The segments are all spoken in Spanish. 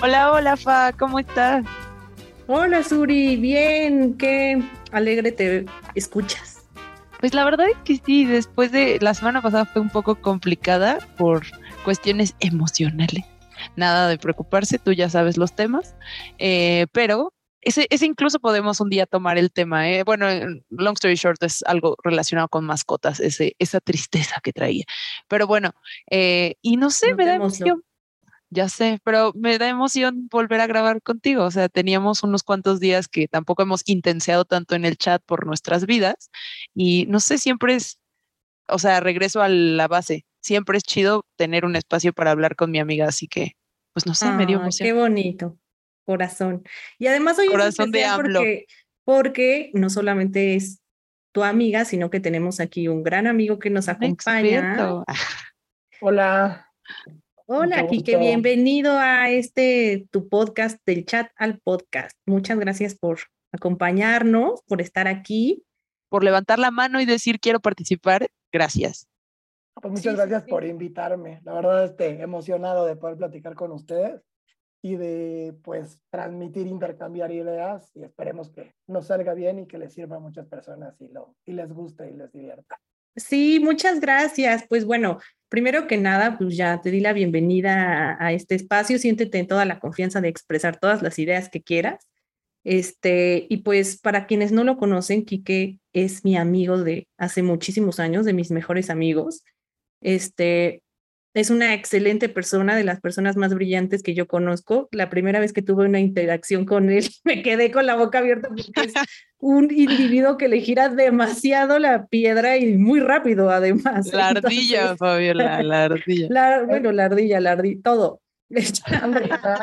Hola, hola, Fa, ¿cómo estás? Hola, Suri, bien, qué alegre te escuchas. Pues la verdad es que sí, después de la semana pasada fue un poco complicada por cuestiones emocionales. Nada de preocuparse, tú ya sabes los temas, eh, pero ese, ese, incluso podemos un día tomar el tema. ¿eh? Bueno, long story short, es algo relacionado con mascotas, ese, esa tristeza que traía. Pero bueno, eh, y no sé, me da emoción ya sé, pero me da emoción volver a grabar contigo. O sea, teníamos unos cuantos días que tampoco hemos intenseado tanto en el chat por nuestras vidas y no sé, siempre es, o sea, regreso a la base. Siempre es chido tener un espacio para hablar con mi amiga, así que, pues no sé, me dio emoción. Qué bonito, corazón. Y además hoy corazón es de porque, porque no solamente es tu amiga, sino que tenemos aquí un gran amigo que nos acompaña. Hola. Hola, Kike, bienvenido a este tu podcast del chat al podcast. Muchas gracias por acompañarnos, por estar aquí. Por levantar la mano y decir quiero participar. Gracias. Pues muchas gracias por invitarme. La verdad estoy emocionado de poder platicar con ustedes y de pues transmitir, intercambiar ideas y esperemos que nos salga bien y que les sirva a muchas personas y, lo, y les guste y les divierta. Sí, muchas gracias. Pues bueno, primero que nada, pues ya te di la bienvenida a, este espacio. Siéntete en toda la confianza de expresar todas las ideas que quieras. Este, y pues para quienes no lo conocen, Quique es mi amigo de hace muchísimos años, de mis mejores amigos. Este, es una excelente persona, de las personas más brillantes que yo conozco. La primera vez que tuve una interacción con él, me quedé con la boca abierta porque es un individuo que le gira demasiado la piedra y muy rápido, además. La ardilla, Fabiola, la ardilla. bueno, la ardilla, la ardilla, todo.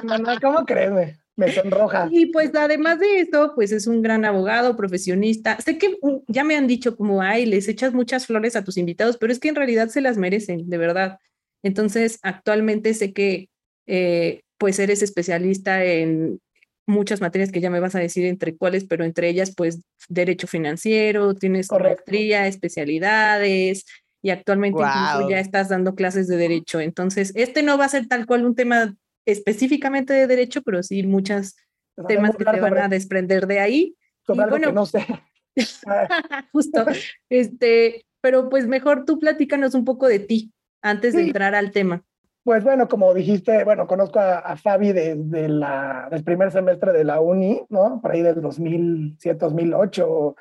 no, no, ¿cómo crees? Me sonroja. Y pues además de esto, pues es un gran abogado, profesionista. Sé que uh, ya me han dicho como, ay, les echas muchas flores a tus invitados, pero es que en realidad se las merecen, de verdad. Entonces, actualmente sé que eh, pues eres especialista en muchas materias que ya me vas a decir entre cuáles, pero entre ellas, pues, derecho financiero, tienes maestría, especialidades, y actualmente incluso ya estás dando clases de derecho. Entonces, este no va a ser tal cual un tema específicamente de derecho, pero sí muchos temas que te van a desprender de ahí. bueno, no sé. justo. Este, pero pues mejor tú platícanos un poco de ti antes de entrar al tema? Pues bueno, como dijiste, bueno, conozco a, Fabi desde la, el primer semestre de la uni, ¿no? Por ahí del 2007, 2008,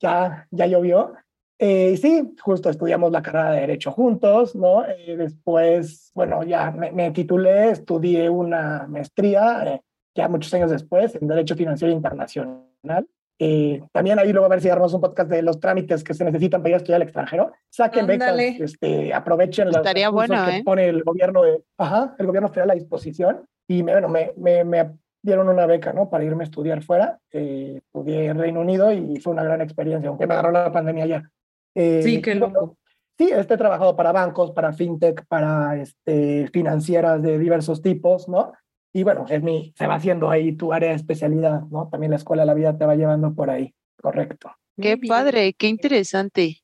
ya, ya llovió. Eh, sí, justo estudiamos la carrera de Derecho juntos, ¿no? Eh, después, bueno, ya me, titulé, estudié una maestría, eh, ya muchos años después, en Derecho Financiero Internacional. Eh, también ahí luego a ver si armamos un podcast de los trámites que se necesitan para ir a estudiar al extranjero. Saquen becas, este, aprovechen las que ¿eh? pone el gobierno de, ajá, el gobierno federal a disposición. Y me, bueno, me, me, me dieron una beca, ¿no? Para irme a estudiar fuera. Eh, estudié en Reino Unido y fue una gran experiencia, aunque me agarró la pandemia allá. Eh, sí, qué loco. Sí, este, he trabajado para bancos, para fintech, para este, financieras de diversos tipos, ¿no? Y bueno, es mi, se va haciendo ahí tu área de especialidad, ¿no? También la escuela de la vida te va llevando por ahí, correcto. Qué padre, qué interesante.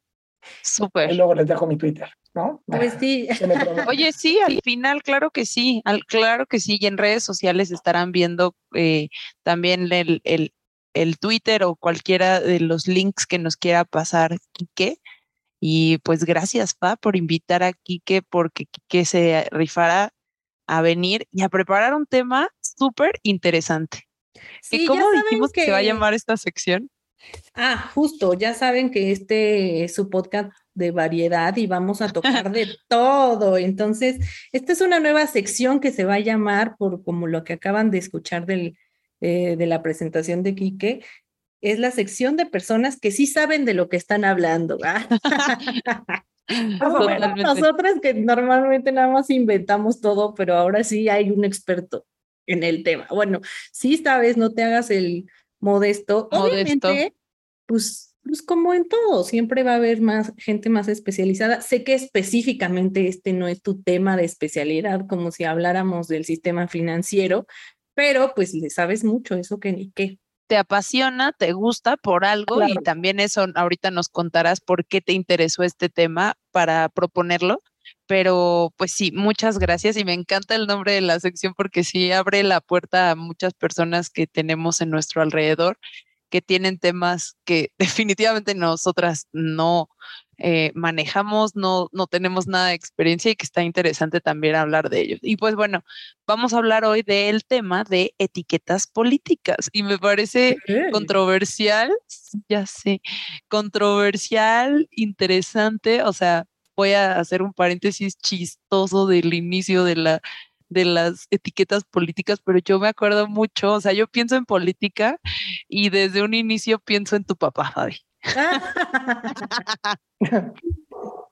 Súper. Y luego les dejo mi Twitter, ¿no? Pues sí. Oye, sí, al final, claro que sí, al, claro que sí, y en redes sociales estarán viendo eh, también el, el, el Twitter o cualquiera de los links que nos quiera pasar Quique. Y pues gracias, Pa, por invitar a Quique, porque Quique se rifará a venir y a preparar un tema súper interesante. Sí, ¿Cómo dijimos que... se va a llamar esta sección? Ah, justo, ya saben que este es su podcast de variedad y vamos a tocar de todo. Entonces, esta es una nueva sección que se va a llamar, por como lo que acaban de escuchar del, eh, de la presentación de Quique, es la sección de personas que sí saben de lo que están hablando. Nosotras que normalmente nada más inventamos todo, pero ahora sí hay un experto en el tema. Bueno, sí, esta vez no te hagas el modesto. Obviamente, pues, pues como en todo, siempre va a haber más gente más especializada. Sé que específicamente este no es tu tema de especialidad, como si habláramos del sistema financiero, pero pues le sabes mucho, eso que ni qué te apasiona, te gusta por algo y también eso ahorita nos contarás por qué te interesó este tema para proponerlo, pero pues sí, muchas gracias y me encanta el nombre de la sección porque sí abre la puerta a muchas personas que tenemos en nuestro alrededor que tienen temas que definitivamente nosotras no eh, manejamos, no, no tenemos nada de experiencia y que está interesante también hablar de ellos. Y pues bueno, vamos a hablar hoy del tema de etiquetas políticas y me parece controversial, ya sé, controversial, interesante, o sea, voy a hacer un paréntesis chistoso del inicio de la de las etiquetas políticas, pero yo me acuerdo mucho, o sea, yo pienso en política y desde un inicio pienso en tu papá, Fabi.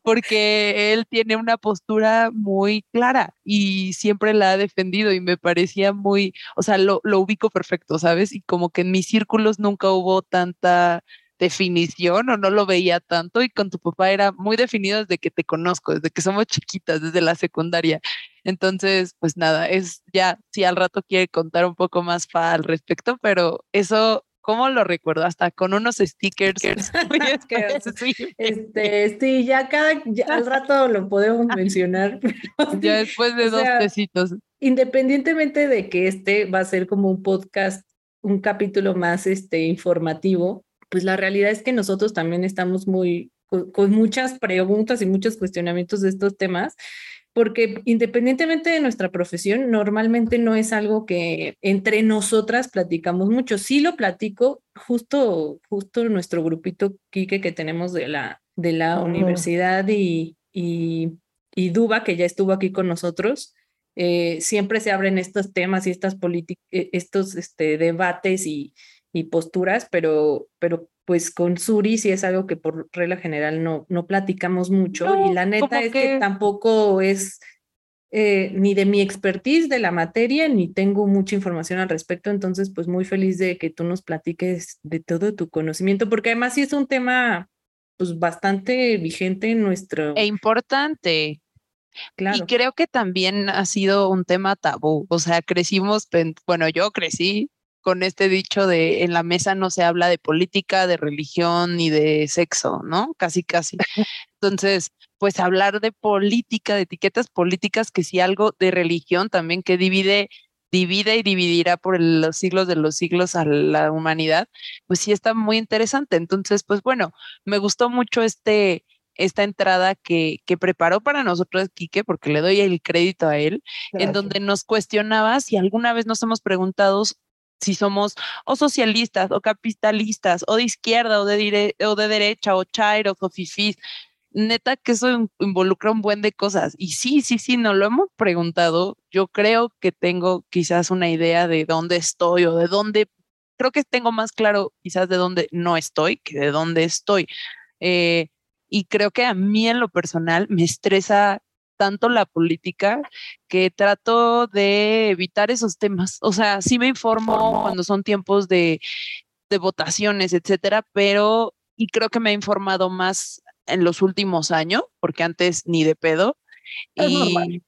Porque él tiene una postura muy clara y siempre la ha defendido y me parecía muy, o sea, lo, lo ubico perfecto, ¿sabes? Y como que en mis círculos nunca hubo tanta definición o no lo veía tanto y con tu papá era muy definido desde que te conozco, desde que somos chiquitas, desde la secundaria. Entonces, pues nada, es ya, si al rato quiere contar un poco más al respecto, pero eso ¿Cómo lo recuerdo? Hasta con unos stickers. este, sí, ya cada, al rato lo podemos mencionar. ya después de dos pesitos. Independientemente de que este va a ser como un podcast, un capítulo más este, informativo, pues la realidad es que nosotros también estamos muy con, muchas preguntas y muchos cuestionamientos de estos temas, porque independientemente de nuestra profesión, normalmente no es algo que entre nosotras platicamos mucho. Sí lo platico justo, justo nuestro grupito Quique que tenemos de la, de la universidad y, y, y, Duba, que ya estuvo aquí con nosotros. Eh, siempre se abren estos temas y estas eh, estos este, debates y, y posturas, pero, pero pues con Suri sí es algo que por regla general no, no platicamos mucho y la neta es que... tampoco es eh, ni de mi expertise de la materia, ni tengo mucha información al respecto, entonces pues muy feliz de que tú nos platiques de todo tu conocimiento, porque además sí es un tema pues bastante vigente en nuestro... E importante. Claro. Y creo que también ha sido un tema tabú, o sea, crecimos, bueno, yo crecí con este dicho de en la mesa no se habla de política, de religión ni de sexo, ¿no? Casi, casi. Entonces, pues hablar de política, de etiquetas políticas, que si algo de religión también que divide, divide y dividirá por los siglos de los siglos a la humanidad, pues sí está muy interesante. Entonces, pues bueno, me gustó mucho este, esta entrada que, que preparó para nosotros Quique, porque le doy el crédito a él, en donde nos cuestionaba si alguna vez nos hemos preguntado si somos o socialistas o capitalistas o de izquierda o de, o de derecha o chairos o fifís. Neta que eso involucra un buen de cosas. Y sí, sí, sí, no lo hemos preguntado. Yo creo que tengo quizás una idea de dónde estoy o de dónde, creo que tengo más claro quizás de dónde no estoy que de dónde estoy. Eh, y creo que a mí en lo personal me estresa tanto la política que trato de evitar esos temas. O sea, sí me informo cuando son tiempos de, de votaciones, etcétera, pero y creo que me he informado más en los últimos años, porque antes ni de pedo. y,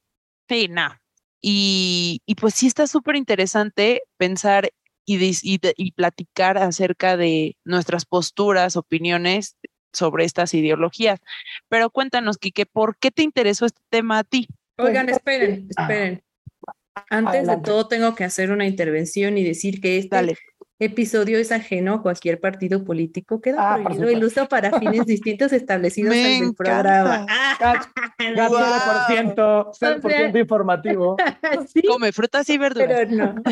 Sí, nada. Y, y, pues sí está súper interesante pensar y, y, y, platicar acerca de nuestras posturas, opiniones sobre estas ideologías. Pero cuéntanos, Quique, ¿por qué te interesó este tema a ti? Oigan, esperen, esperen. Antes de todo tengo que hacer una intervención y decir que este episodio es ajeno a cualquier partido político. Queda ah, prohibido el uso para fines distintos establecidos en el programa. por ciento, 0% informativo. Come frutas y verduras. Pero no.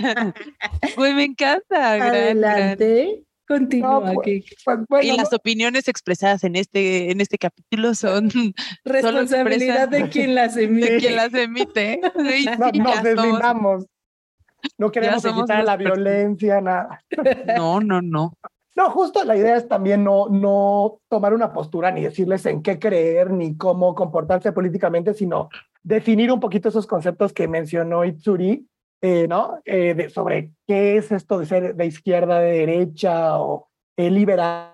Pues me encanta. Adelante. Continúa. Pues, pues, y las opiniones expresadas en este, en este capítulo son responsabilidad de quien las emite. De quien las emite. no, nos deslindamos. No queremos evitar la violencia, nada. No, no, no. No, justo la idea es también no, no tomar una postura ni decirles en qué creer ni cómo comportarse políticamente, sino definir un poquito esos conceptos que mencionó Itsuri eh, ¿no? Eh, sobre qué es esto de ser de izquierda, de derecha o eh, liberal,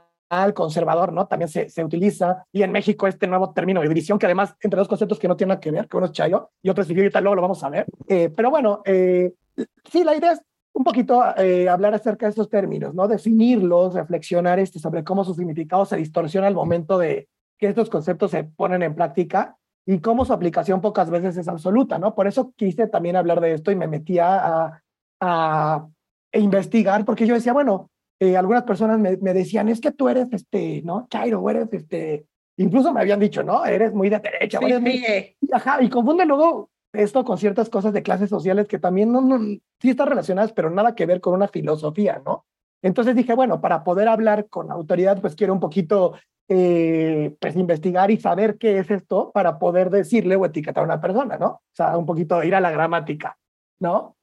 conservador, ¿no? También se, se, utiliza. Y en México este nuevo término de división, que además entre dos conceptos que no tienen nada que ver, que uno es chayo y otro es y tal luego lo vamos a ver. pero bueno, sí, la idea es un poquito hablar acerca de estos términos, ¿no? Definirlos, reflexionar este, sobre cómo su significado se distorsiona al momento de que estos conceptos se ponen en práctica y cómo su aplicación pocas veces es absoluta, ¿no? Por eso quise también hablar de esto y me metía a, a, investigar, porque yo decía, bueno, eh, algunas personas me, me, decían, es que tú eres, este, ¿no? Chairo, eres, este, incluso me habían dicho, ¿no? Eres muy de derecha. Sí, muy... Ajá, y confunde luego esto con ciertas cosas de clases sociales que también no, no, sí están relacionadas, pero nada que ver con una filosofía, ¿no? Entonces dije, bueno, para poder hablar con autoridad, pues quiero un poquito, eh, pues investigar y saber qué es esto para poder decirle o etiquetar a una persona, ¿no? O sea, un poquito ir a la gramática, ¿no?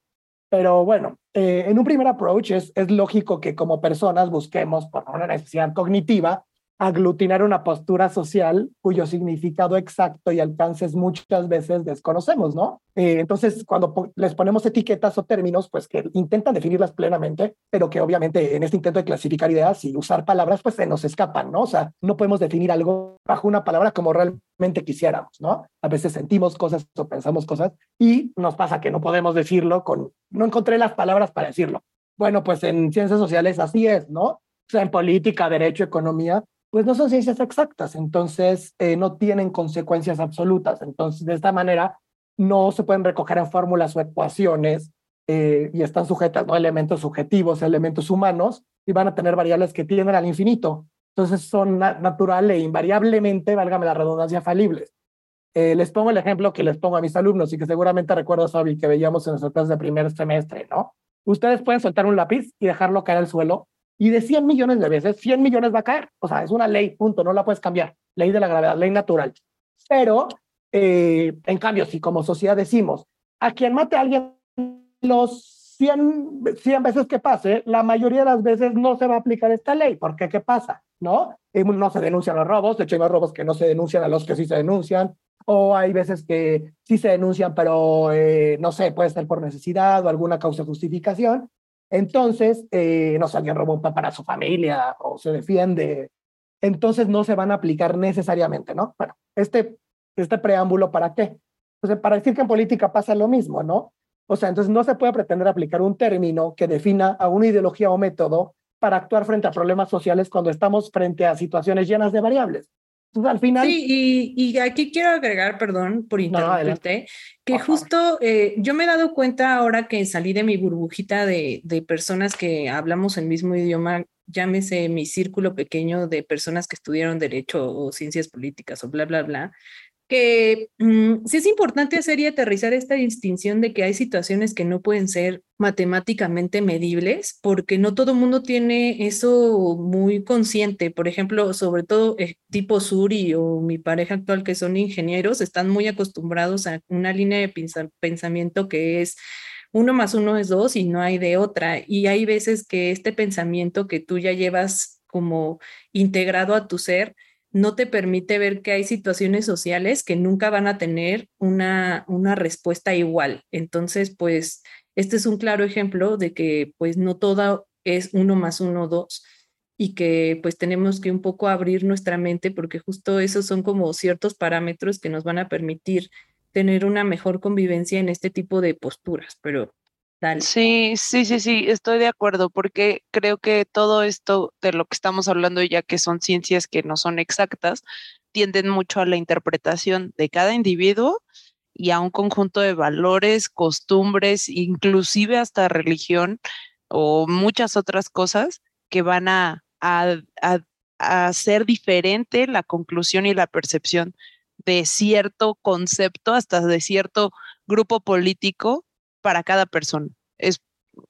Pero bueno, eh, en un primer approach es, es lógico que como personas busquemos por una necesidad cognitiva aglutinar una postura social cuyo significado exacto y alcances muchas veces desconocemos, ¿no? Eh, entonces, cuando les ponemos etiquetas o términos, pues que intentan definirlas plenamente, pero que obviamente en este intento de clasificar ideas y usar palabras, pues se nos escapan, ¿no? O sea, no podemos definir algo bajo una palabra como realmente quisiéramos, ¿no? A veces sentimos cosas o pensamos cosas y nos pasa que no podemos decirlo con, no encontré las palabras para decirlo. Bueno, pues en ciencias sociales así es, ¿no? O sea, en política, derecho, economía, pues no son ciencias exactas, entonces eh, no tienen consecuencias absolutas. Entonces, de esta manera, no se pueden recoger en fórmulas o ecuaciones eh, y están sujetas a elementos subjetivos, elementos humanos, y van a tener variables que tienden al infinito. Entonces, son natural e invariablemente, válgame la redundancia, falibles. Eh, les pongo el ejemplo que les pongo a mis alumnos y que seguramente recuerdas, Fabi, que veíamos en nuestras clases de primer semestre, ¿no? Ustedes pueden soltar un lápiz y dejarlo caer al suelo y de 100 millones de veces, 100 millones va a caer. O sea, es una ley, punto, no la puedes cambiar. Ley de la gravedad, ley natural. Pero, eh, en cambio, si como sociedad decimos, a quien mate a alguien los 100, 100 veces que pase, la mayoría de las veces no se va a aplicar esta ley. porque qué? pasa? ¿No? Eh, no se denuncian los robos, de hecho hay más robos que no se denuncian a los que sí se denuncian, o hay veces que sí se denuncian, pero eh, no sé, puede ser por necesidad o alguna causa de justificación, entonces, eh, no sé, alguien robó para su familia o se defiende. Entonces no se van a aplicar necesariamente, ¿no? Bueno, este, este preámbulo, ¿para qué? Pues para decir que en política pasa lo mismo, ¿no? O sea, entonces no se puede pretender aplicar un término que defina a una ideología o método para actuar frente a problemas sociales cuando estamos frente a situaciones llenas de variables al final. Sí, y, aquí quiero agregar, perdón por interrumpirte, que justo eh, yo me he dado cuenta ahora que salí de mi burbujita de, de personas que hablamos el mismo idioma, llámese mi círculo pequeño de personas que estudiaron derecho o ciencias políticas o bla, bla, bla, que mm, sí es importante hacer y aterrizar esta distinción de que hay situaciones que no pueden ser matemáticamente medibles, porque no todo el mundo tiene eso muy consciente. Por ejemplo, sobre todo eh, tipo Suri o mi pareja actual que son ingenieros, están muy acostumbrados a una línea de pensamiento que es uno más uno es dos y no hay de otra. Y hay veces que este pensamiento que tú ya llevas como integrado a tu ser, no te permite ver que hay situaciones sociales que nunca van a tener una, una respuesta igual. Entonces, pues, este es un claro ejemplo de que, pues, no todo es uno más uno, dos, y que, pues, tenemos que un poco abrir nuestra mente porque justo esos son como ciertos parámetros que nos van a permitir tener una mejor convivencia en este tipo de posturas, pero Sí, sí, sí, sí, estoy de acuerdo, porque creo que todo esto de lo que estamos hablando, ya que son ciencias que no son exactas, tienden mucho a la interpretación de cada individuo y a un conjunto de valores, costumbres, inclusive hasta religión o muchas otras cosas que van a, hacer diferente la conclusión y la percepción de cierto concepto, hasta de cierto grupo político para cada persona. Es,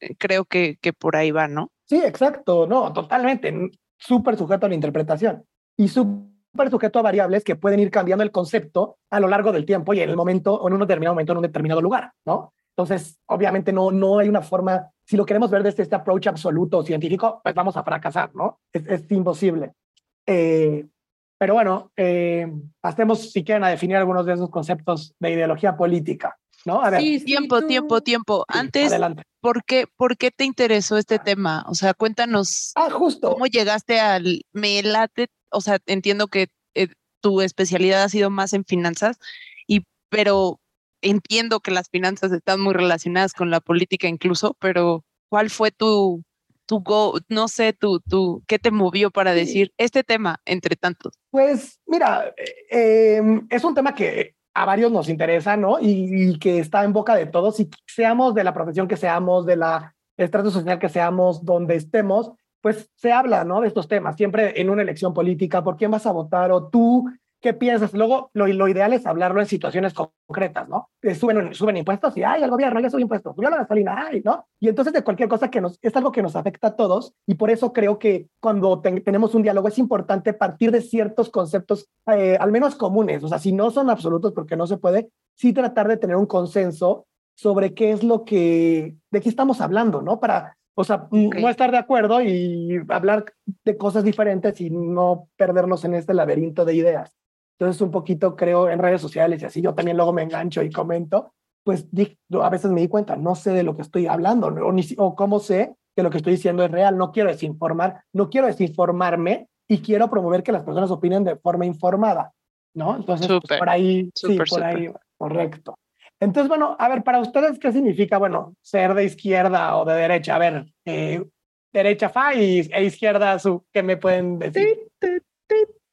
eh, creo que, que por ahí va, ¿no? Sí, exacto, no, totalmente, súper sujeto a la interpretación y súper sujeto a variables que pueden ir cambiando el concepto a lo largo del tiempo y en el momento, o en un determinado momento, en un determinado lugar, ¿no? Entonces, obviamente no, no hay una forma, si lo queremos ver desde este approach absoluto científico, pues vamos a fracasar, ¿no? Es, es imposible. Eh, pero bueno, eh, pasemos si quieren a definir algunos de esos conceptos de ideología política. ¿No? A ver. Sí, tiempo, tiempo, tiempo. Antes, ¿por qué, ¿por qué te interesó este tema? O sea, cuéntanos. Ah, justo. ¿Cómo llegaste al me late? O sea, entiendo que eh, tu especialidad ha sido más en finanzas, y, pero entiendo que las finanzas están muy relacionadas con la política incluso, pero ¿cuál fue tu, tu go, no sé, tu, tu, qué te movió para decir este tema entre tantos? Pues mira, eh, em, es un tema que a varios nos interesa, ¿no? Y, que está en boca de todos y seamos de la profesión que seamos, de la estrato social que seamos, donde estemos, pues se habla, ¿no? De estos temas, siempre en una elección política, ¿por quién vas a votar? O tú, ¿qué piensas? Luego, lo, lo ideal es hablarlo en situaciones concretas, ¿no? Suben, suben impuestos y, ay, el gobierno ya sube impuestos, subió la gasolina, ay, ¿no? Y entonces de cualquier cosa que nos, es algo que nos afecta a todos y por eso creo que cuando tenemos un diálogo es importante partir de ciertos conceptos, eh, al menos comunes, o sea, si no son absolutos porque no se puede, sí tratar de tener un consenso sobre qué es lo que, de qué estamos hablando, ¿no? Para, o sea, no estar de acuerdo y hablar de cosas diferentes y no perdernos en este laberinto de ideas. Entonces, un poquito creo en redes sociales y así yo también luego me engancho y comento, pues a veces me di cuenta, no sé de lo que estoy hablando o, ni, o cómo sé que lo que estoy diciendo es real, no quiero desinformar, no quiero desinformarme y quiero promover que las personas opinen de forma informada, ¿no? Entonces, pues, por ahí, sí, por ahí, correcto. Entonces, bueno, a ver, para ustedes, ¿qué significa, bueno, ser de izquierda o de derecha? A ver, eh, derecha fa y, e izquierda su, ¿qué me pueden decir?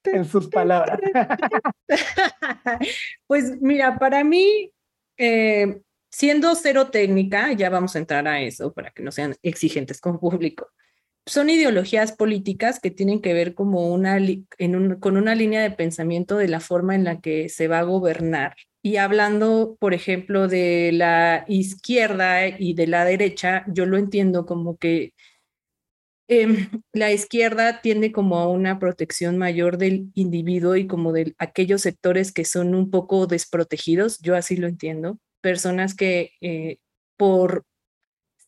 En sus palabras. pues mira, para mí, eh, siendo cero técnica, ya vamos a entrar a eso para que no sean exigentes con público. Son ideologías políticas que tienen que ver como una, en con una línea de pensamiento de la forma en la que se va a gobernar. Y hablando, por ejemplo, de la izquierda y de la derecha, yo lo entiendo como que Em, la izquierda tiende como a una protección mayor del individuo y como de aquellos sectores que son un poco desprotegidos, yo así lo entiendo, personas que eh, por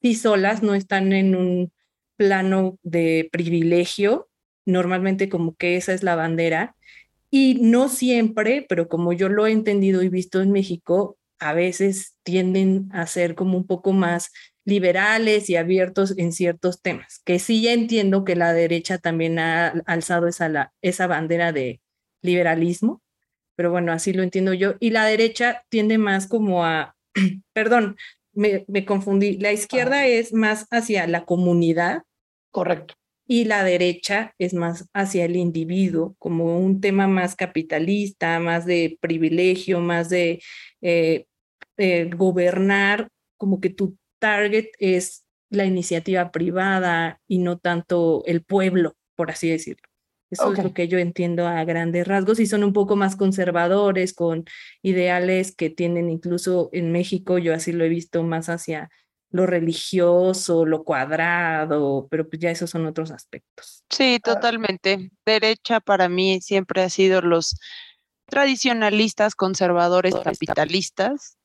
sí solas no están en un plano de privilegio, normalmente como que esa es la bandera, y no siempre, pero como yo lo he entendido y visto en México, a veces tienden a ser como un poco más liberales y abiertos en ciertos temas, que sí ya entiendo que la derecha también ha alzado esa, la, esa bandera de liberalismo, pero bueno, así lo entiendo yo, y la derecha tiende más como a, perdón, me, me confundí, la izquierda es más hacia la comunidad. Correcto. Y la derecha es más hacia el individuo, como un tema más capitalista, más de privilegio, más de eh, eh, gobernar, como que tú target es la iniciativa privada y no tanto el pueblo, por así decirlo. Eso es lo que yo entiendo a grandes rasgos y son un poco más conservadores con ideales que tienen incluso en México, yo así lo he visto más hacia lo religioso, lo cuadrado, pero pues ya esos son otros aspectos. Sí, ah. totalmente. Derecha para mí siempre ha sido los tradicionalistas, conservadores, capitalistas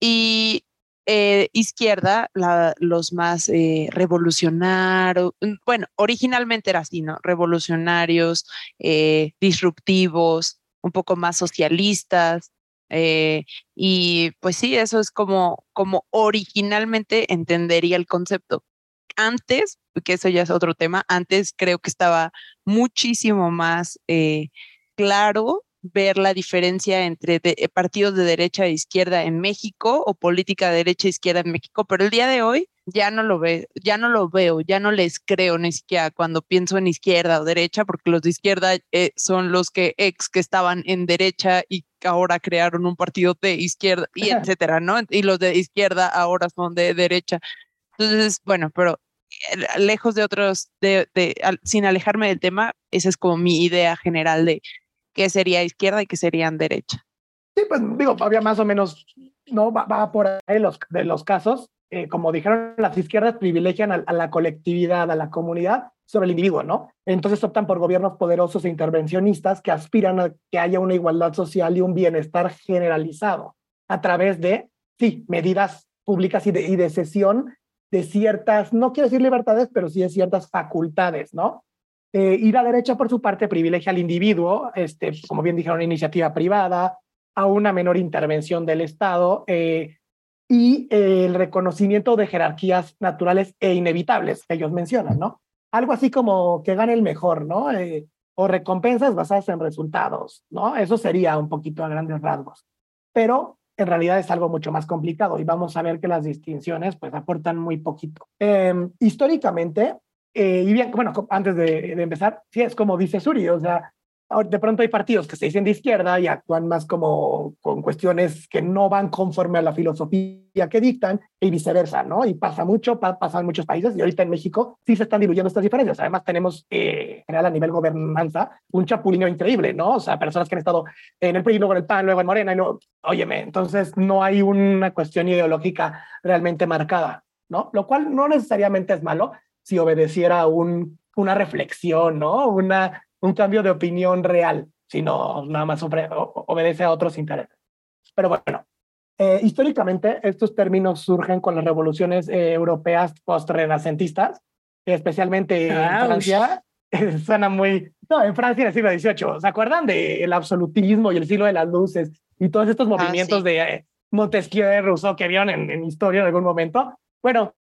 y eh, izquierda, los más eh, revolucionarios, mm, bueno, originalmente era así, ¿no? Revolucionarios, eh, disruptivos, un poco más socialistas. y pues sí, eso es como, como originalmente entendería el concepto. Antes, que eso ya es otro tema, antes creo que estaba muchísimo más claro ver la diferencia entre eh, partidos de derecha e izquierda en México o política de derecha e izquierda en México, pero el día de hoy ya no lo veo, ya no lo veo, ya no les creo ni siquiera cuando pienso en izquierda o derecha, porque los de izquierda eh, son los que ex que estaban en derecha y ahora crearon un partido de izquierda y etcétera, ¿no? Y los de izquierda ahora son de derecha. Entonces, bueno, pero eh, lejos de otros, de, de, sin alejarme del tema, esa es como mi idea general de qué sería izquierda y qué serían derecha. Sí, pues digo, había más o menos, no va, por ahí los, de los casos. Eh, como dijeron, las izquierdas privilegian a, la colectividad, a la comunidad sobre el individuo, ¿no? Entonces optan por gobiernos poderosos e intervencionistas que aspiran a que haya una igualdad social y un bienestar generalizado a través de, sí, medidas públicas y de, y de cesión de ciertas, no quiero decir libertades, pero sí de ciertas facultades, ¿no? Eh, y la derecha, por su parte, privilegia al individuo, este, como bien dijeron, iniciativa privada, a una menor intervención del Estado eh, y el reconocimiento de jerarquías naturales e inevitables que ellos mencionan, ¿no? Algo así como que gane el mejor, ¿no? Eh, o recompensas basadas en resultados, ¿no? Eso sería un poquito a grandes rasgos. Pero en realidad es algo mucho más complicado y vamos a ver que las distinciones pues aportan muy poquito. Em, históricamente, eh, y bien, bueno, antes de, empezar, sí es como dice Suri, o sea, de pronto hay partidos que se dicen de izquierda y actúan más como con cuestiones que no van conforme a la filosofía que dictan y viceversa, ¿no? Y pasa mucho, pasa en muchos países y ahorita en México sí se están diluyendo estas diferencias. Además tenemos, eh, en general a nivel gobernanza, un chapulineo increíble, ¿no? O sea, personas que han estado en el PRI, luego en el PAN, luego en Morena, y no, óyeme, entonces no hay una cuestión ideológica realmente marcada, ¿no? Lo cual no necesariamente es malo si obedeciera un, una reflexión, ¿no? Una un cambio de opinión real, sino nada más obedece a otros intereses. Pero bueno, eh, históricamente estos términos surgen con las revoluciones eh, europeas post-renacentistas, especialmente en Francia. suena muy... No, en Francia en el siglo XVIII. ¿Se acuerdan del absolutismo y el siglo de las luces y todos estos ah, movimientos de eh, Montesquieu, de Rousseau que vieron en, en, historia en algún momento? Bueno,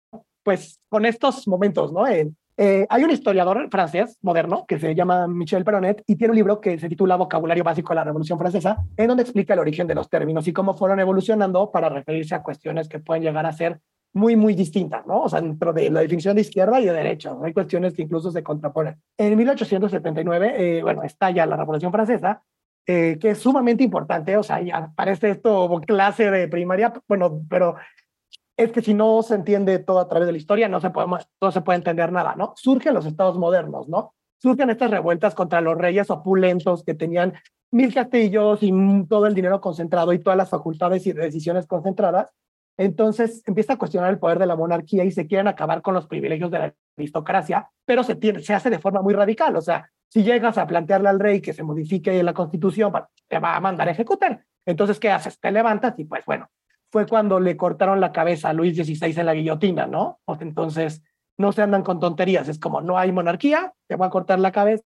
pues con estos momentos, ¿no? Eh, hay un historiador francés moderno que se llama Michel Peronet y tiene un libro que se titula Vocabulario básico de la Revolución Francesa, en donde explica el origen de los términos y cómo fueron evolucionando para referirse a cuestiones que pueden llegar a ser muy, muy distintas, ¿no? O sea, dentro de la definición de izquierda y de derecha, hay cuestiones que incluso se contraponen. En 1879, eh, bueno, estalla la Revolución Francesa, eh, que es sumamente importante, o sea, ya parece esto clase de primaria, bueno, pero es que si no se entiende todo a través de la historia, no se puede, no se puede entender nada, ¿no? Surgen los estados modernos, ¿no? Surgen estas revueltas contra los reyes opulentos que tenían mil castillos y todo el dinero concentrado y todas las facultades y decisiones concentradas. Entonces empieza a cuestionar el poder de la monarquía y se quieren acabar con los privilegios de la aristocracia, pero se, tiene, se hace de forma muy radical. O sea, si llegas a plantearle al rey que se modifique la constitución, te va a mandar a ejecutar. Entonces, ¿qué haces? Te levantas y pues bueno, fue cuando le cortaron la cabeza a Luis XVI en la guillotina, ¿no? Entonces, no se andan con tonterías, es como no hay monarquía, te va a cortar la cabeza.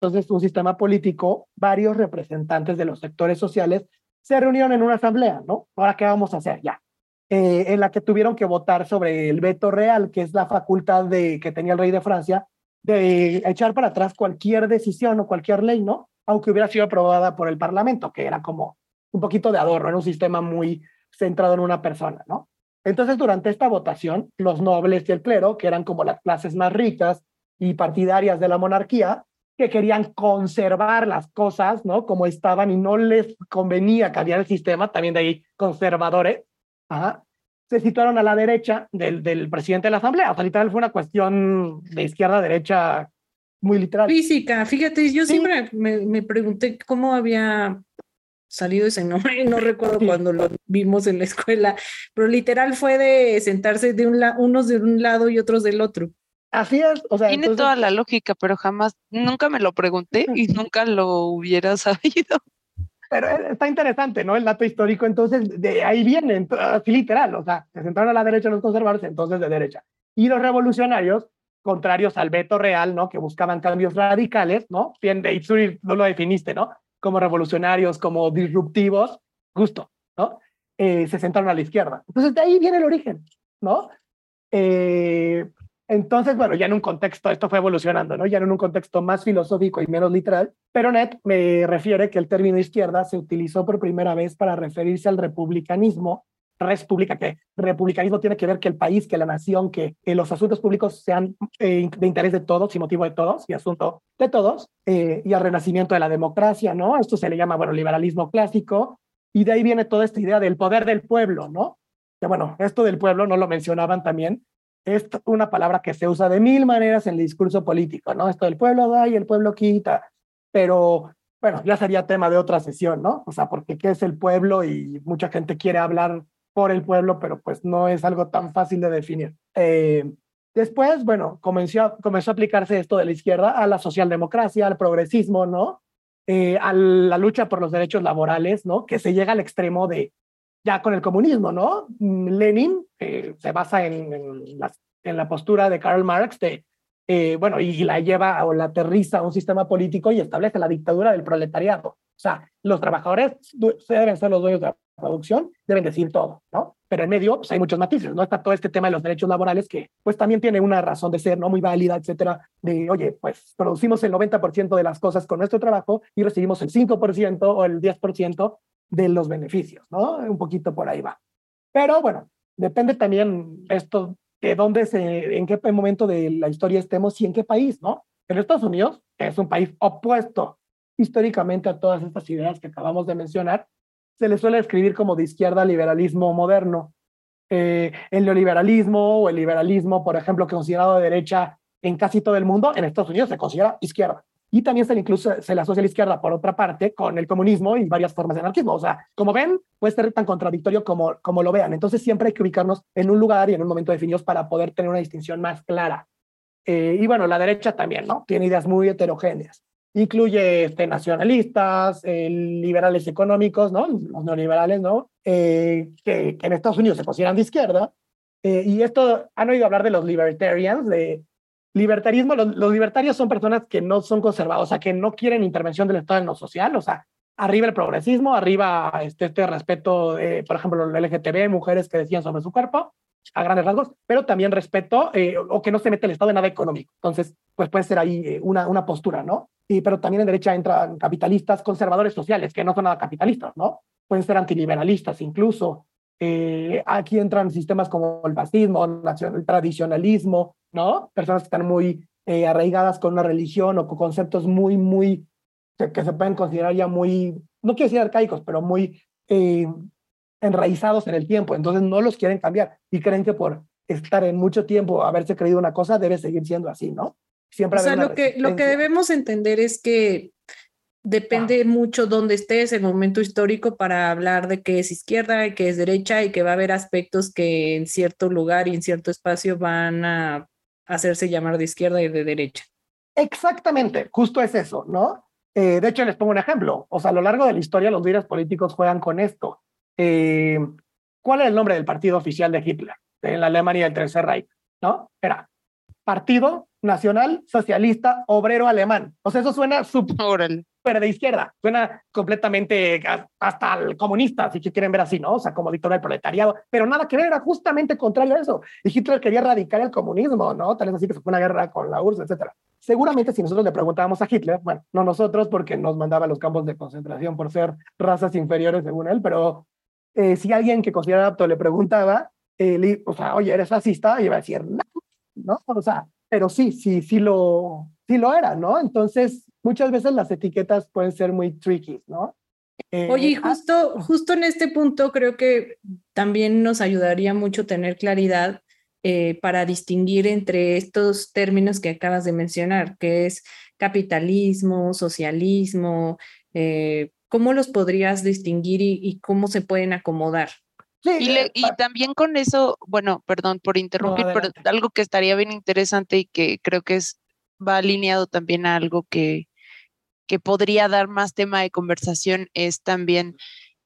Entonces, un sistema político, varios representantes de los sectores sociales se reunieron en una asamblea, ¿no? Ahora, ¿qué vamos a hacer? Ya. Eh, en la que tuvieron que votar sobre el veto real, que es la facultad de, que tenía el rey de Francia de echar para atrás cualquier decisión o cualquier ley, ¿no? Aunque hubiera sido aprobada por el Parlamento, que era como un poquito de adorno, era un sistema muy centrado en una persona, ¿no? Entonces, durante esta votación, los nobles y el clero, que eran como las clases más ricas y partidarias de la monarquía, que querían conservar las cosas, ¿no? Como estaban y no les convenía cambiar el sistema, también de ahí conservadores, se situaron a la derecha del, del presidente de la Asamblea. O sea, literal fue una cuestión de izquierda a derecha muy literal. Física, fíjate, yo siempre me, me, pregunté cómo había salido ese nombre, no recuerdo cuando lo vimos en la escuela, pero literal fue de sentarse de un lado, unos de un lado y otros del otro. Así es, o sea, tiene toda la lógica, pero jamás, nunca me lo pregunté y nunca lo hubiera sabido. Pero está interesante, ¿no? El dato histórico, entonces, de ahí viene, así literal, o sea, se sentaron a la derecha los conservadores, entonces de derecha. Y los revolucionarios, contrarios al veto real, ¿no? Que buscaban cambios radicales, ¿no? Bien, de no lo definiste, ¿no? Como revolucionarios, como disruptivos, justo, ¿no? Eh, se sentaron a la izquierda. Entonces de ahí viene el origen, ¿no? Eh, entonces, bueno, ya en un contexto, esto fue evolucionando, ¿no? Ya en un contexto más filosófico y menos literal, pero Net me refiere que el término izquierda se utilizó por primera vez para referirse al republicanismo república, que republicanismo tiene que ver que el país, que la nación, que, los asuntos públicos sean eh, de interés de todos y motivo de todos y asunto de todos, eh, y al renacimiento de la democracia, ¿no? Esto se le llama, bueno, liberalismo clásico, y de ahí viene toda esta idea del poder del pueblo, ¿no? Que bueno, esto del pueblo no lo mencionaban también, es una palabra que se usa de mil maneras en el discurso político, ¿no? Esto del pueblo da y el pueblo quita, pero bueno, ya sería tema de otra sesión, ¿no? O sea, porque qué es el pueblo y mucha gente quiere hablar por el pueblo, pero pues no es algo tan fácil de definir. Eh, después, bueno, comenzó, comenzó a aplicarse esto de la izquierda a la socialdemocracia, al progresismo, ¿no? Eh, a la lucha por los derechos laborales, ¿no? Que se llega al extremo de ya con el comunismo, ¿no? Mm, Lenin eh, se basa en, en, la, en, la, postura de Karl Marx de, bueno, y la lleva o la aterriza a un sistema político y establece la dictadura del proletariado. O sea, los trabajadores deben ser los dueños de la producción, deben decir todo, ¿no? Pero en medio pues, hay muchos matices, ¿no? Está todo este tema de los derechos laborales que pues también tiene una razón de ser, ¿no? Muy válida, etcétera, de, oye, pues producimos el 90% de las cosas con nuestro trabajo y recibimos el 5% o el 10% de los beneficios, ¿no? Un poquito por ahí va. Pero bueno, depende también esto de dónde se, en qué momento de la historia estemos y en qué país, ¿no? En Estados Unidos es un país opuesto históricamente a todas estas ideas que acabamos de mencionar, se les suele escribir como de izquierda liberalismo moderno. Eh, el neoliberalismo o el liberalismo, por ejemplo, considerado de derecha en casi todo el mundo, en Estados Unidos se considera izquierda. Y también se le, incluso, le asocia a la izquierda, por otra parte, con el comunismo y varias formas de anarquismo. O sea, como ven, puede ser tan contradictorio como, como lo vean. Entonces siempre hay que ubicarnos en un lugar y en un momento definidos para poder tener una distinción más clara. Eh, y bueno, la derecha también, ¿no? Tiene ideas muy heterogéneas. Incluye este, nacionalistas, eh, liberales económicos, ¿no? Los neoliberales, ¿no? Eh, que, en Estados Unidos se consideran de izquierda. y esto, han oído hablar de los libertarians, de libertarismo, los, libertarios son personas que no son conservados, o sea, que no quieren intervención del Estado en lo social, o sea, arriba el progresismo, arriba este, este respeto, por ejemplo, el LGTB, mujeres que decían sobre su cuerpo, a grandes rasgos, pero también respeto eh, o que no se mete el Estado en nada económico. Entonces, pues puede ser ahí eh, una, una postura, ¿no? Y, pero también en derecha entran capitalistas, conservadores sociales, que no son nada capitalistas, ¿no? Pueden ser antiliberalistas incluso. Eh, aquí entran sistemas como el fascismo, el tradicionalismo, ¿no? Personas que están muy eh, arraigadas con una religión o con conceptos muy, muy, que, que, se pueden considerar ya muy, no quiero decir arcaicos, pero muy eh, enraizados en el tiempo. Entonces no los quieren cambiar y creen que por estar en mucho tiempo, haberse creído una cosa, debe seguir siendo así, ¿no? Siempre o sea, lo que, lo que debemos entender es que depende mucho dónde estés, el momento histórico para hablar de qué es izquierda y qué es derecha y que va a haber aspectos que en cierto lugar y en cierto espacio van a hacerse llamar de izquierda y de derecha. Exactamente, justo es eso, ¿no? Eh, de hecho, les pongo un ejemplo. O sea, a lo largo de la historia, los líderes políticos juegan con esto. Eh, ¿Cuál era el nombre del partido oficial de Hitler en la Alemania del Tercer Reich? ¿No? Era Partido Nacional Socialista Obrero Alemán. O sea, eso suena súper de izquierda, suena completamente hasta el comunista, si quieren ver así, ¿no? O sea, como dictadura del proletariado, pero nada que ver, era justamente contrario a eso. Y Hitler quería erradicar el comunismo, ¿no? Tal vez así que se fue una guerra con la URSS, etcétera. Seguramente si nosotros le preguntábamos a Hitler, bueno, no nosotros porque nos mandaba a los campos de concentración por ser razas inferiores según él, pero eh, si alguien que considera apto le preguntaba, eh, o sea, oye, ¿eres fascista? Y iba a decir, no, ¿no? O sea, pero sí, sí, sí lo, sí lo era, ¿no? Entonces, muchas veces las etiquetas pueden ser muy tricky, ¿no? Eh, oye, ah, justo, justo en este punto creo que también nos ayudaría mucho tener claridad para distinguir entre estos términos que acabas de mencionar, que es capitalismo, socialismo, eh, ¿cómo los podrías distinguir y, cómo se pueden acomodar? y, y, también con eso, bueno, perdón por interrumpir, pero algo que estaría bien interesante y que creo que es va alineado también a algo que, que podría dar más tema de conversación es también,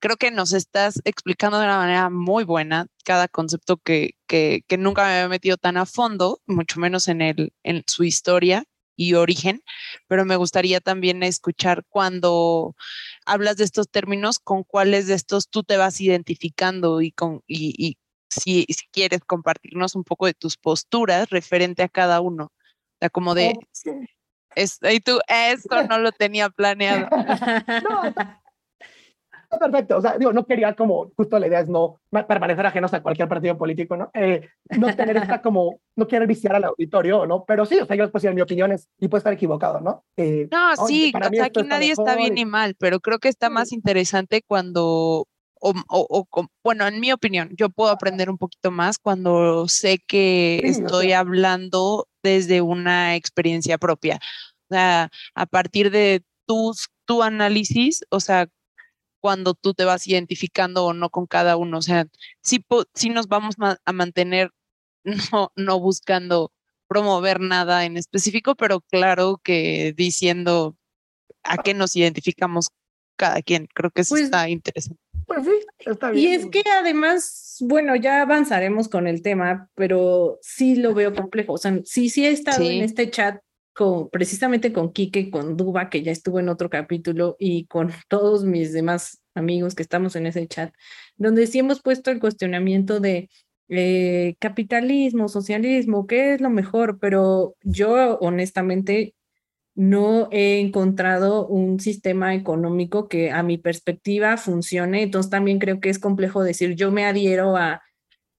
creo que nos estás explicando de una manera muy buena cada concepto que, que, que nunca me había metido tan a fondo, mucho menos en, el, en su historia y origen, pero me gustaría también escuchar cuando hablas de estos términos, con cuáles de estos tú te vas identificando y, con, y, si, si, quieres compartirnos un poco de tus posturas referente a cada uno. O sea, como de, es, y tú, esto no lo tenía planeado. no, perfecto. O sea, digo, no quería como, justo la idea es no permanecer ajenos a cualquier partido político, ¿no? Eh, no tener esta como, no querer viciar al auditorio, ¿no? Pero sí, o sea, yo puedo decir mi opinión y puedo estar equivocado, ¿no? Eh, no, sí, o sea, aquí nadie está, bien ni mal, pero creo que está más interesante cuando, o, o, o, bueno, en mi opinión, yo puedo aprender un poquito más cuando sé que estoy hablando desde una experiencia propia. O sea, a partir de tus, tu análisis, o sea, cuando tú te vas identificando o no con cada uno. O sea, sí, sí nos vamos a mantener no, no buscando promover nada en específico, pero claro que diciendo a qué nos identificamos cada quien. Creo que eso pues está interesante. Pues sí, está bien. Y es que además, bueno, ya avanzaremos con el tema, pero sí lo veo complejo. O sea, sí, sí he estado en este chat precisamente con Quique, con Duba, que ya estuvo en otro capítulo, y con todos mis demás amigos que estamos en ese chat, donde sí hemos puesto el cuestionamiento de eh, capitalismo, socialismo, qué es lo mejor, pero yo honestamente no he encontrado un sistema económico que a mi perspectiva funcione, entonces también creo que es complejo decir yo me adhiero a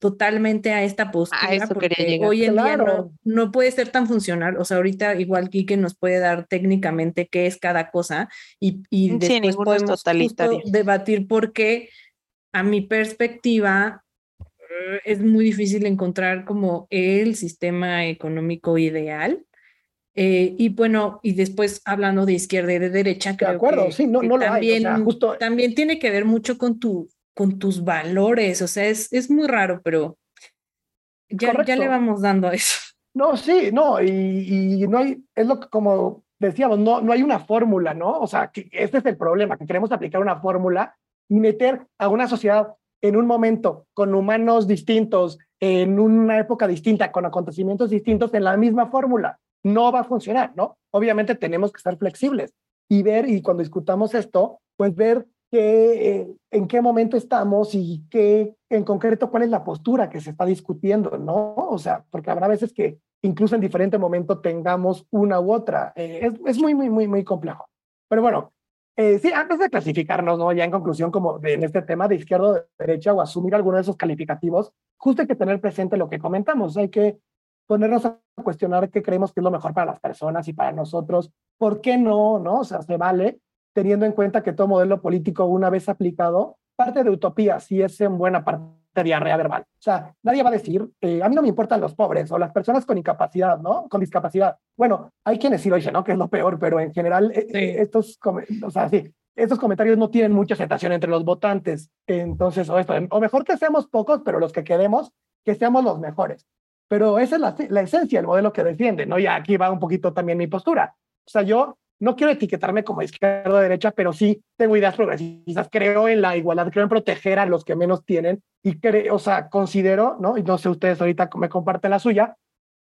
totalmente a esta postura, A eso quería porque llegar. hoy en día no, no puede ser tan funcional. O sea, ahorita igual Quique nos puede dar técnicamente qué es cada cosa y, y Sí, después es podemos justo totalitario. debatir por qué, a mi perspectiva, eh, es muy difícil encontrar como el sistema económico ideal. Eh, y bueno, y después hablando de izquierda y de derecha, De acuerdo, que, sí, no, que no lo hay. O también, sea, justo también tiene que ver mucho con tu, con tus valores. O sea, es, es muy raro, pero ya, ya le vamos dando a eso. No, sí, no, y, y no hay, es lo que como decíamos, no, no hay una fórmula, ¿no? O sea, que este es el problema, que queremos aplicar una fórmula y meter a una sociedad en un momento con humanos distintos, en una época distinta, con acontecimientos distintos, en la misma fórmula. No va a funcionar, ¿no? Obviamente tenemos que estar flexibles y ver, y cuando discutamos esto, pues ver qué, eh, en qué momento estamos y qué, en concreto, cuál es la postura que se está discutiendo, ¿no? O sea, porque habrá veces que incluso en diferente momento tengamos una u otra. Eh, es, es muy, muy, muy, muy complejo. Pero bueno, eh, sí, antes de clasificarnos, ¿no? Ya en conclusión, como de, en este tema de izquierda o de derecha o asumir alguno de esos calificativos, justo hay que tener presente lo que comentamos. Hay que ponernos a cuestionar qué creemos que es lo mejor para las personas y para nosotros. ¿Por qué no? ¿No? O sea, se vale teniendo en cuenta que todo modelo político, una vez aplicado, parte de utopía, si es en buena parte diarrea verbal. O sea, nadie va a decir, eh, a mí no me importan los pobres o las personas con incapacidad, ¿no? Con discapacidad. Bueno, hay quienes sí lo dicen, ¿no? Que es lo peor, pero en general, eh, Sí. eh, estos, o sea, sí, estos comentarios no tienen mucha aceptación entre los votantes. Entonces, o esto, o mejor que seamos pocos, pero los que quedemos, que seamos los mejores. Pero esa es la, la esencia del modelo que defiende, ¿no? Y aquí va un poquito también mi postura. O sea, yo no quiero etiquetarme como izquierda o derecha, pero sí tengo ideas progresistas. Creo en la igualdad, creo en proteger a los que menos tienen y creo, o sea, considero, ¿no? Y no sé ustedes ahorita me comparten la suya,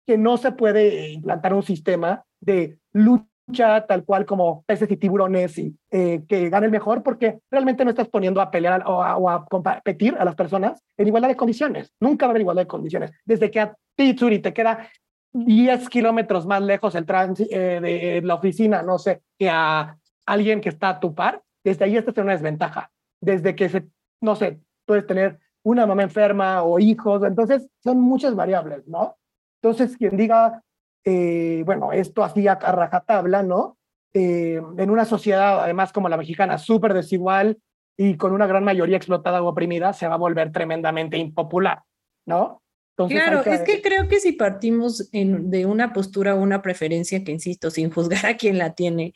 que no se puede implantar un sistema de lucha tal cual como peces y tiburones eh, que gane el mejor porque realmente no estás poniendo a pelear o a, o a competir a las personas en igualdad de condiciones. Nunca va a haber igualdad de condiciones. Desde que a ti, Tsuri, te queda 10 kilómetros más lejos el eh, de la oficina, no sé, que a alguien que está a tu par, desde ahí estás en una desventaja. Desde que, se, no sé, puedes tener una mamá enferma o hijos, entonces son muchas variables, ¿no? Entonces, quien diga, eh, bueno, esto así a, a rajatabla, ¿no? Eh, en una sociedad, además como la mexicana, súper desigual y con una gran mayoría explotada o oprimida, se va a volver tremendamente impopular, ¿no? Entonces, claro, que... es que creo que si partimos en, de una postura o una preferencia que, insisto, sin juzgar a quien la tiene,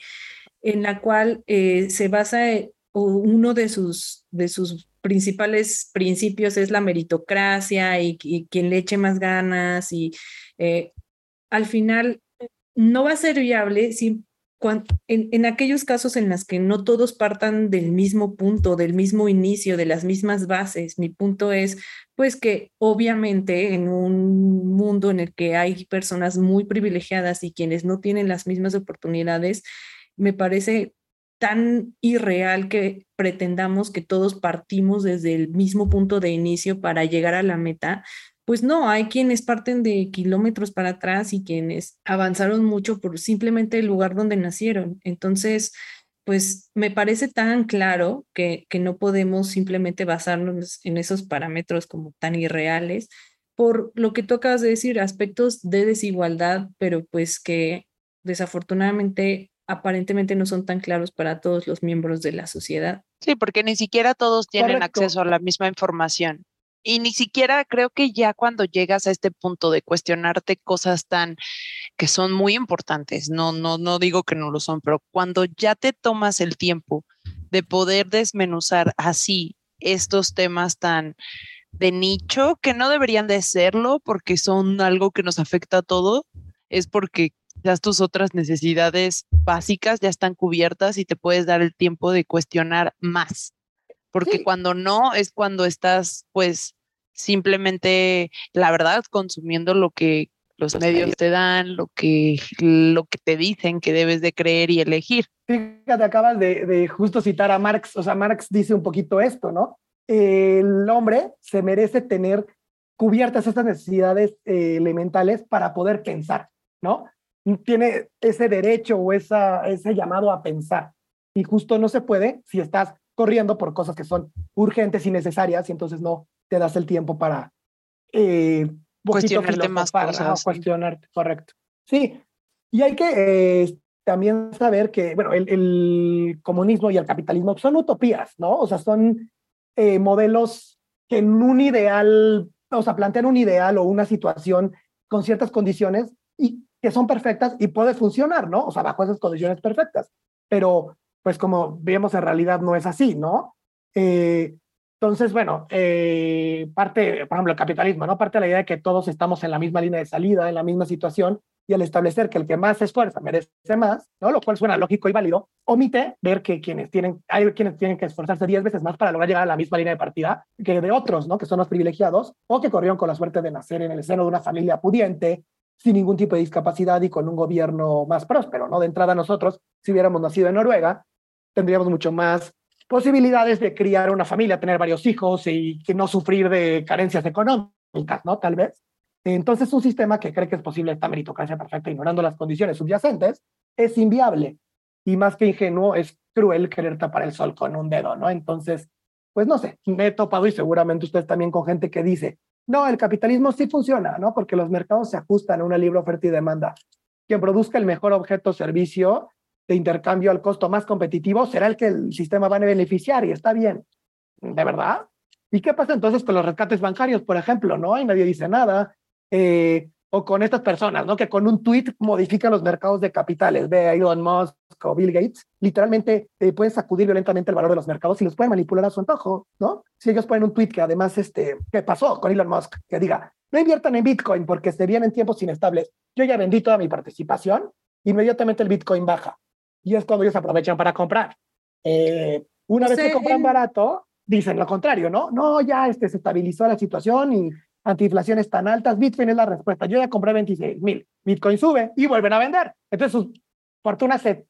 en la cual eh, se basa o uno de sus, de sus principales principios es la meritocracia y, y quien le eche más ganas y eh, al final no va a ser viable si en, en, aquellos casos en los que no todos partan del mismo punto, del mismo inicio, de las mismas bases. Mi punto es, pues que obviamente en un mundo en el que hay personas muy privilegiadas y quienes no tienen las mismas oportunidades, me parece tan irreal que pretendamos que todos partimos desde el mismo punto de inicio para llegar a la meta, pues no, hay quienes parten de kilómetros para atrás y quienes avanzaron mucho por simplemente el lugar donde nacieron. Entonces, pues me parece tan claro que, que no podemos simplemente basarnos en esos parámetros como tan irreales por lo que tú acabas de decir, aspectos de desigualdad, pero pues que desafortunadamente aparentemente no son tan claros para todos los miembros de la sociedad. Sí, porque ni siquiera todos tienen Correcto. acceso a la misma información. Y ni siquiera creo que ya cuando llegas a este punto de cuestionarte cosas tan que son muy importantes, no, no, no digo que no lo son, pero cuando ya te tomas el tiempo de poder desmenuzar así estos temas tan de nicho, que no deberían de serlo porque son algo que nos afecta a todo, es porque quizás tus otras necesidades básicas ya están cubiertas y te puedes dar el tiempo de cuestionar más porque sí. cuando no es cuando estás pues simplemente la verdad consumiendo lo que los medios te dan, lo que, lo que te dicen que debes de creer y elegir. Fíjate, acabas de, de justo citar a Marx, o sea, Marx dice un poquito esto, ¿no? El hombre se merece tener cubiertas estas necesidades eh, elementales para poder pensar, ¿no? Tiene ese derecho o esa, ese llamado a pensar. Y justo no se puede si estás corriendo por cosas que son urgentes y necesarias y entonces no te das el tiempo para, eh, cuestionarte más para, cosas. cuestionarte, correcto. Sí, y hay que eh, también saber que, bueno, el, el, comunismo y el capitalismo son utopías, ¿no? O sea, son eh, modelos que en un ideal, o sea, plantean un ideal o una situación con ciertas condiciones y que son perfectas y puede funcionar, ¿no? O sea, bajo esas condiciones perfectas. Pero, pues como vemos, en realidad no es así, ¿no? Eh, entonces, bueno, eh, parte, por ejemplo, el capitalismo, ¿no? Parte de la idea de que todos estamos en la misma línea de salida, en la misma situación, y al establecer que el que más se esfuerza merece más, ¿no? Lo cual suena lógico y válido, omite ver que quienes tienen, hay quienes tienen que esforzarse 10 veces más para lograr llegar a la misma línea de partida que de otros, ¿no? Que son los privilegiados o que corrieron con la suerte de nacer en el seno de una familia pudiente, sin ningún tipo de discapacidad y con un gobierno más próspero, ¿no? De entrada nosotros, si hubiéramos nacido en Noruega, tendríamos mucho más posibilidades de criar una familia, tener varios hijos y que no sufrir de carencias económicas, ¿no? Tal vez. Entonces, un sistema que cree que es posible esta meritocracia perfecta, ignorando las condiciones subyacentes, es inviable. Y más que ingenuo, es cruel querer tapar el sol con un dedo, ¿no? Entonces, pues no sé, me he topado y seguramente ustedes también con gente que dice, no, el capitalismo sí funciona, ¿no? Porque los mercados se ajustan a una libre oferta y demanda. Quien produzca el mejor objeto o servicio de intercambio al costo más competitivo será el que el sistema va a beneficiar y está bien. ¿De verdad? ¿Y qué pasa entonces con los rescates bancarios, por ejemplo? ¿No? Y nadie dice nada. Eh, o con estas personas, ¿no? Que con un tweet modifican los mercados de capitales. Ve Elon Musk o Bill Gates. Literalmente eh, pueden sacudir violentamente el valor de los mercados y los pueden manipular a su antojo, ¿no? Si ellos ponen un tweet que además, este, ¿qué pasó con Elon Musk? Que diga, no inviertan en Bitcoin porque se vienen tiempos inestables. Yo ya vendí toda mi participación, inmediatamente el Bitcoin baja. Y es cuando ellos aprovechan para comprar. Eh, una vez que compran barato, dicen lo contrario, ¿no? No, ya este, se estabilizó la situación y antiinflaciones tan altas, Bitcoin es la respuesta. Yo ya compré 26 mil, Bitcoin sube y vuelven a vender. Entonces sus fortunas se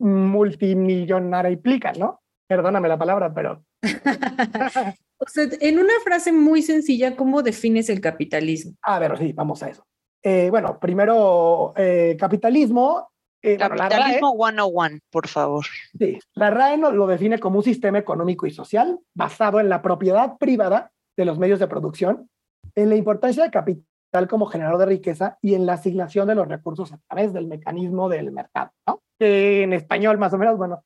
multimillonariplican, ¿no? Perdóname la palabra, pero... o sea, en una frase muy sencilla, ¿cómo defines el capitalismo? A ver, sí, vamos a eso. Eh, bueno, primero, eh, capitalismo. Eh, capitalismo bueno, 101, por favor. Sí, la RAE lo define como un sistema económico y social basado en la propiedad privada de los medios de producción en la importancia del capital como generador de riqueza y en la asignación de los recursos a través del mecanismo del mercado, ¿no? Que en español, más o menos, bueno,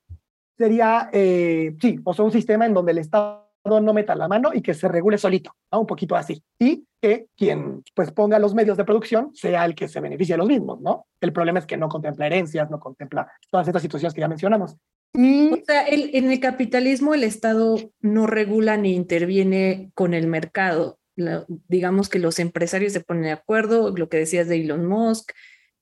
sería, eh, sí, o sea, un sistema en donde el Estado no meta la mano y que se regule solito, ¿no? Un poquito así. Y que quien pues ponga los medios de producción sea el que se beneficie de los mismos, ¿no? El problema es que no contempla herencias, no contempla todas estas situaciones que ya mencionamos. Y... O sea, el, en el capitalismo el Estado no regula ni interviene con el mercado digamos que los empresarios se ponen de acuerdo, lo que decías de Elon Musk,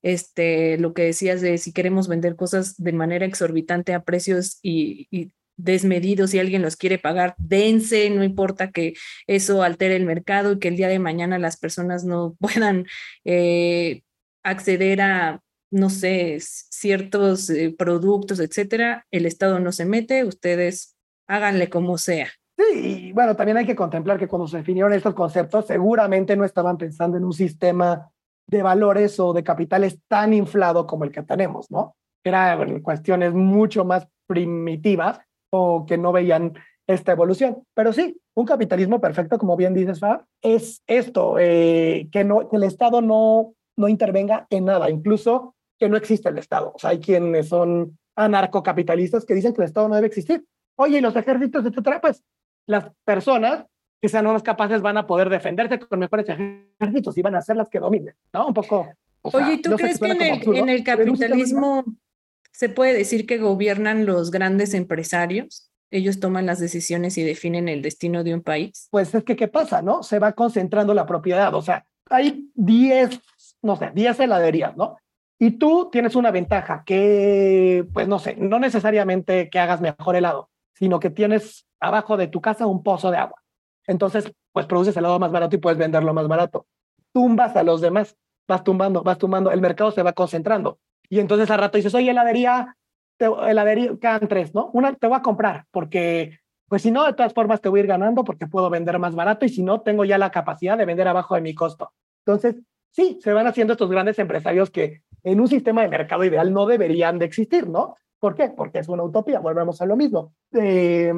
este, lo que decías de si queremos vender cosas de manera exorbitante a precios y, desmedidos, si alguien los quiere pagar, dense, no importa que eso altere el mercado y que el día de mañana las personas no puedan eh, acceder a, no sé, ciertos eh, productos, etcétera, el Estado no se mete, ustedes háganle como sea. Sí, y bueno, también hay que contemplar que cuando se definieron estos conceptos, seguramente no estaban pensando en un sistema de valores o de capitales tan inflado como el que tenemos, ¿no? Eran cuestiones mucho más primitivas o que no veían esta evolución. Pero sí, un capitalismo perfecto, como bien dices, Fab, es esto, eh, que, no, que el Estado no, no intervenga en nada, incluso que no existe el Estado. O sea, hay quienes son anarcocapitalistas que dicen que el Estado no debe existir. Oye, y los ejércitos, etcétera, pues las personas que sean más capaces van a poder defenderse con mejores ejércitos y van a ser las que dominen, ¿no? Un poco. Oye, ¿y tú crees que en el, en el, capitalismo se puede decir que gobiernan los grandes empresarios? Ellos toman las decisiones y definen el destino de un país. Pues es que, ¿qué pasa, no? Se va concentrando la propiedad. O sea, hay 10, no sé, 10 heladerías, ¿no? Y tú tienes una ventaja que, pues no sé, no necesariamente que hagas mejor helado, sino que tienes abajo de tu casa un pozo de agua. Entonces, pues produces helado más barato y puedes venderlo más barato. Tumbas a los demás, vas tumbando, vas tumbando, el mercado se va concentrando. Y entonces al rato dices, oye, heladería, te, heladería, quedan tres, ¿no? Una te voy a comprar, porque, pues si no, de todas formas te voy a ir ganando porque puedo vender más barato y si no, tengo ya la capacidad de vender abajo de mi costo. Entonces, sí, se van haciendo estos grandes empresarios que en un sistema de mercado ideal no deberían de existir, ¿no? ¿Por qué? Porque es una utopía, volvemos a lo mismo. Eh,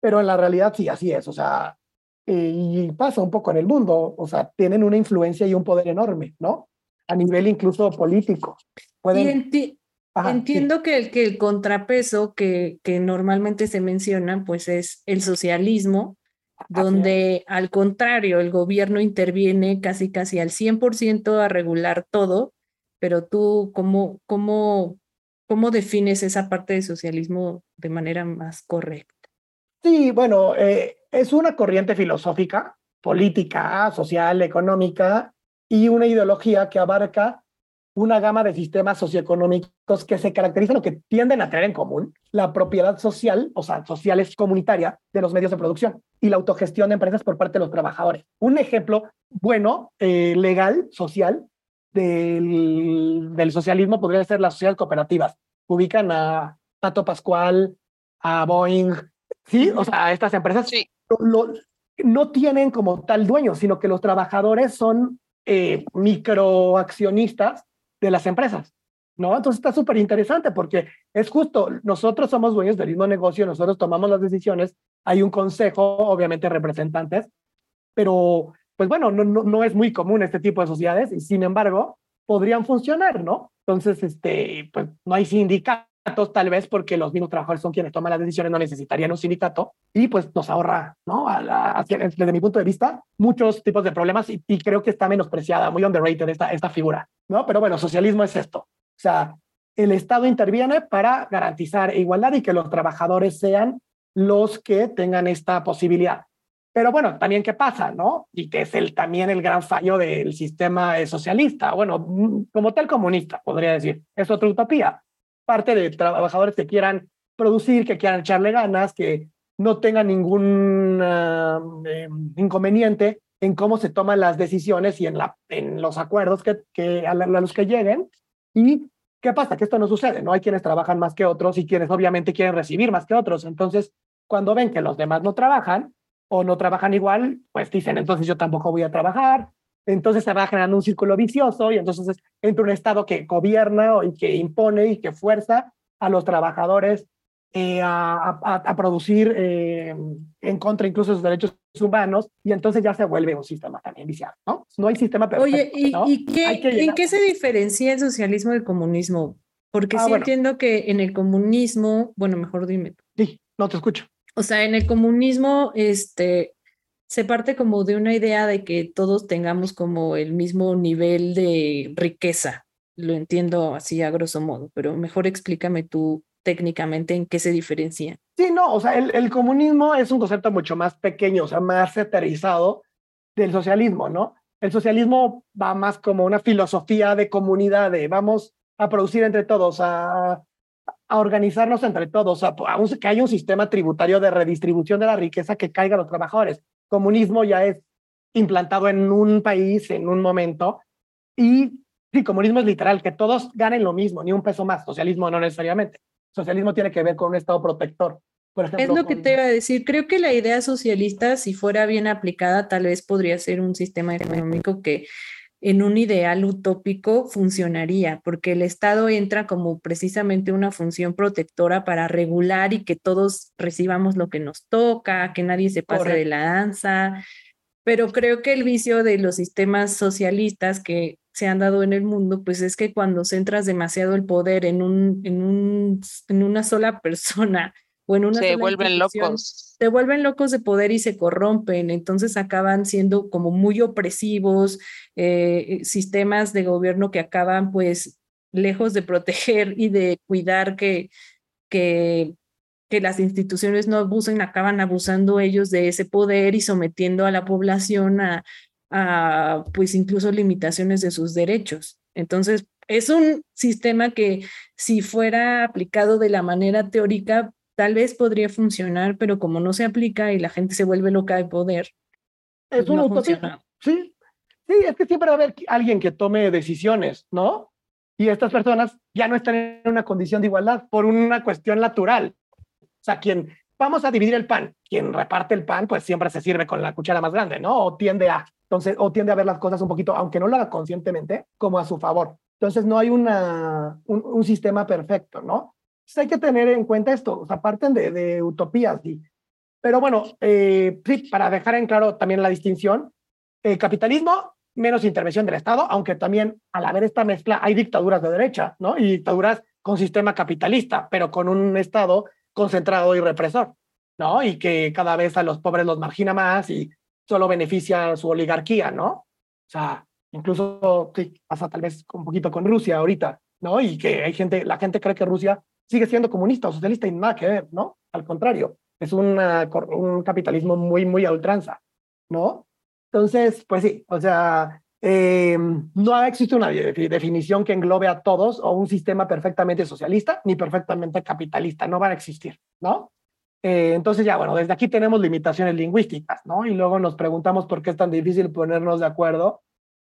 pero en la realidad sí, así es. O sea, eh, y pasa un poco en el mundo, o sea, tienen una influencia y un poder enorme, ¿no? A nivel incluso político. Pueden... entiendo que, el, que el contrapeso que, que normalmente se menciona, pues es el socialismo, donde al contrario, el gobierno interviene casi casi al 100% a regular todo, pero tú, ¿cómo, cómo, ¿cómo defines esa parte de socialismo de manera más correcta? Sí, bueno, eh, es una corriente filosófica, política, social, económica y una ideología que abarca una gama de sistemas socioeconómicos que se caracterizan o que tienden a tener en común la propiedad social, o sea, social es comunitaria de los medios de producción y la autogestión de empresas por parte de los trabajadores. Un ejemplo bueno, eh, legal, social, del, del, socialismo podría ser las sociedades cooperativas. Ubican a Pato Pascual, a Boeing, ¿sí? O sea, estas empresas sí. no tienen como tal dueño, sino que los trabajadores son eh, microaccionistas de las empresas, ¿no? Entonces está súper interesante porque es justo, nosotros somos dueños del mismo negocio, nosotros tomamos las decisiones, hay un consejo, obviamente representantes, pero pues bueno, no, no, no es muy común este tipo de sociedades y sin embargo podrían funcionar, ¿no? Entonces, este, pues no hay sindicatos tal vez porque los mismos trabajadores son quienes toman las decisiones, no necesitarían un sindicato y pues nos ahorra, ¿no? A desde mi punto de vista, muchos tipos de problemas y, y, creo que está menospreciada, muy underrated esta, esta figura, ¿no? Pero bueno, socialismo es esto. O sea, el Estado interviene para garantizar igualdad y que los trabajadores sean los que tengan esta posibilidad. Pero bueno, también qué pasa, ¿no? Y que es el, también el gran fallo del sistema socialista, bueno, como tal comunista, podría decir, es otra utopía parte de trabajadores que quieran producir, que quieran echarle ganas, que no tengan ningún uh, inconveniente en cómo se toman las decisiones y en los acuerdos que, que a, los que lleguen. ¿Y qué pasa? Que esto no sucede, ¿no? Hay quienes trabajan más que otros y quienes obviamente quieren recibir más que otros. Entonces, cuando ven que los demás no trabajan o no trabajan igual, pues dicen, entonces yo tampoco voy a trabajar, entonces se va generando un círculo vicioso y entonces entra un Estado que gobierna y que impone y que fuerza a los trabajadores eh, a, a, producir eh, en contra incluso de sus derechos humanos y entonces ya se vuelve un sistema también viciado, ¿no? No hay sistema perfecto. Oye, ¿y, ¿y qué, en qué se diferencia el socialismo del comunismo? Porque ah, sí entiendo que en el comunismo, bueno, mejor dime. Sí, no te escucho. O sea, en el comunismo, este, se parte como de una idea de que todos tengamos como el mismo nivel de riqueza. Lo entiendo así a grosso modo, pero mejor explícame tú técnicamente en qué se diferencia. Sí, no, o sea, el, el comunismo es un concepto mucho más pequeño, o sea, más aterrizado del socialismo, ¿no? El socialismo va más como una filosofía de comunidad, de vamos a producir entre todos, a, a organizarnos entre todos, a, a que haya un sistema tributario de redistribución de la riqueza que caiga a los trabajadores comunismo ya es implantado en un país en un momento y sí, comunismo es literal, que todos ganen lo mismo, ni un peso más. Socialismo no necesariamente. Socialismo tiene que ver con un Estado protector. Por ejemplo, es lo que te iba a decir. Creo que la idea socialista, si fuera bien aplicada, tal vez podría ser un sistema económico que en un ideal utópico funcionaría, porque el Estado entra como precisamente una función protectora para regular y que todos recibamos lo que nos toca, que nadie se pase de la danza. Pero creo que el vicio de los sistemas socialistas que se han dado en el mundo, pues es que cuando centras demasiado el poder en, un, en, un, en una sola persona o en una se vuelven locos. Se vuelven locos de poder y se corrompen, entonces acaban siendo como muy opresivos, eh, sistemas de gobierno que acaban pues lejos de proteger y de cuidar que, que, que las instituciones no abusen, acaban abusando ellos de ese poder y sometiendo a la población a, a pues incluso limitaciones de sus derechos. Entonces, es un sistema que si fuera aplicado de la manera teórica, tal vez podría funcionar, pero como no se aplica y la gente se vuelve loca de poder, es pues una utopía. Sí, sí, es que siempre va a haber alguien que tome decisiones, ¿no? Y estas personas ya no están en una condición de igualdad por una cuestión natural. O sea, quien vamos a dividir el pan, quien reparte el pan, pues siempre se sirve con la cuchara más grande, ¿no? O tiende a, entonces, o tiende a ver las cosas un poquito, aunque no lo haga conscientemente, como a su favor. Entonces, no hay una, un, un sistema perfecto, ¿no? Hay que tener en cuenta esto, o sea, parten de, de utopías y Pero bueno, eh, sí, para dejar en claro también la distinción, el capitalismo, menos intervención del Estado, aunque también al haber esta mezcla hay dictaduras de derecha, ¿no? Y dictaduras con sistema capitalista, pero con un Estado concentrado y represor, ¿no? Y que cada vez a los pobres los margina más y solo beneficia a su oligarquía, ¿no? O sea, incluso sí, pasa tal vez un poquito con Rusia ahorita, ¿no? Y que hay gente, la gente cree que Rusia sigue siendo comunista o socialista y nada que ver, ¿no? Al contrario, es una, un capitalismo muy, muy a ultranza, ¿no? Entonces, pues sí, o sea, eh, no existe una definición que englobe a todos o un sistema perfectamente socialista ni perfectamente capitalista, no va a existir, ¿no? Eh, entonces ya, bueno, desde aquí tenemos limitaciones lingüísticas, ¿no? Y luego nos preguntamos por qué es tan difícil ponernos de acuerdo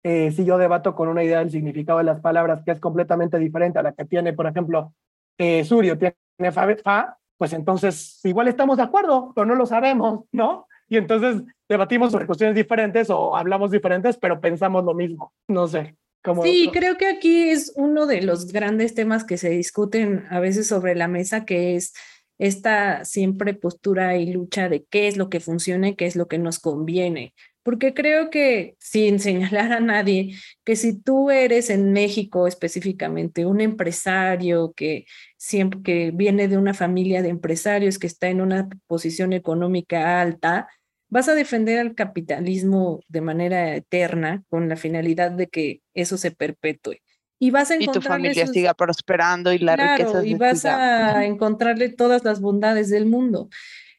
eh, si yo debato con una idea del significado de las palabras que es completamente diferente a la que tiene, por ejemplo, eh, Surio, tiene fa, fa, pues entonces igual estamos de acuerdo, pero no lo sabemos, ¿no? Y entonces debatimos sobre cuestiones diferentes o hablamos diferentes, pero pensamos lo mismo. No sé. Cómo sí, creo que aquí es uno de los grandes temas que se discuten a veces sobre la mesa, que es esta siempre postura y lucha de qué es lo que funciona y qué es lo que nos conviene. Porque creo que, sin señalar a nadie, que si tú eres en México específicamente un empresario que siempre que viene de una familia de empresarios que está en una posición económica alta, vas a defender al capitalismo de manera eterna con la finalidad de que eso se perpetúe. Y vas a tu familia siga prosperando y la riqueza y vas a encontrarle todas las bondades del mundo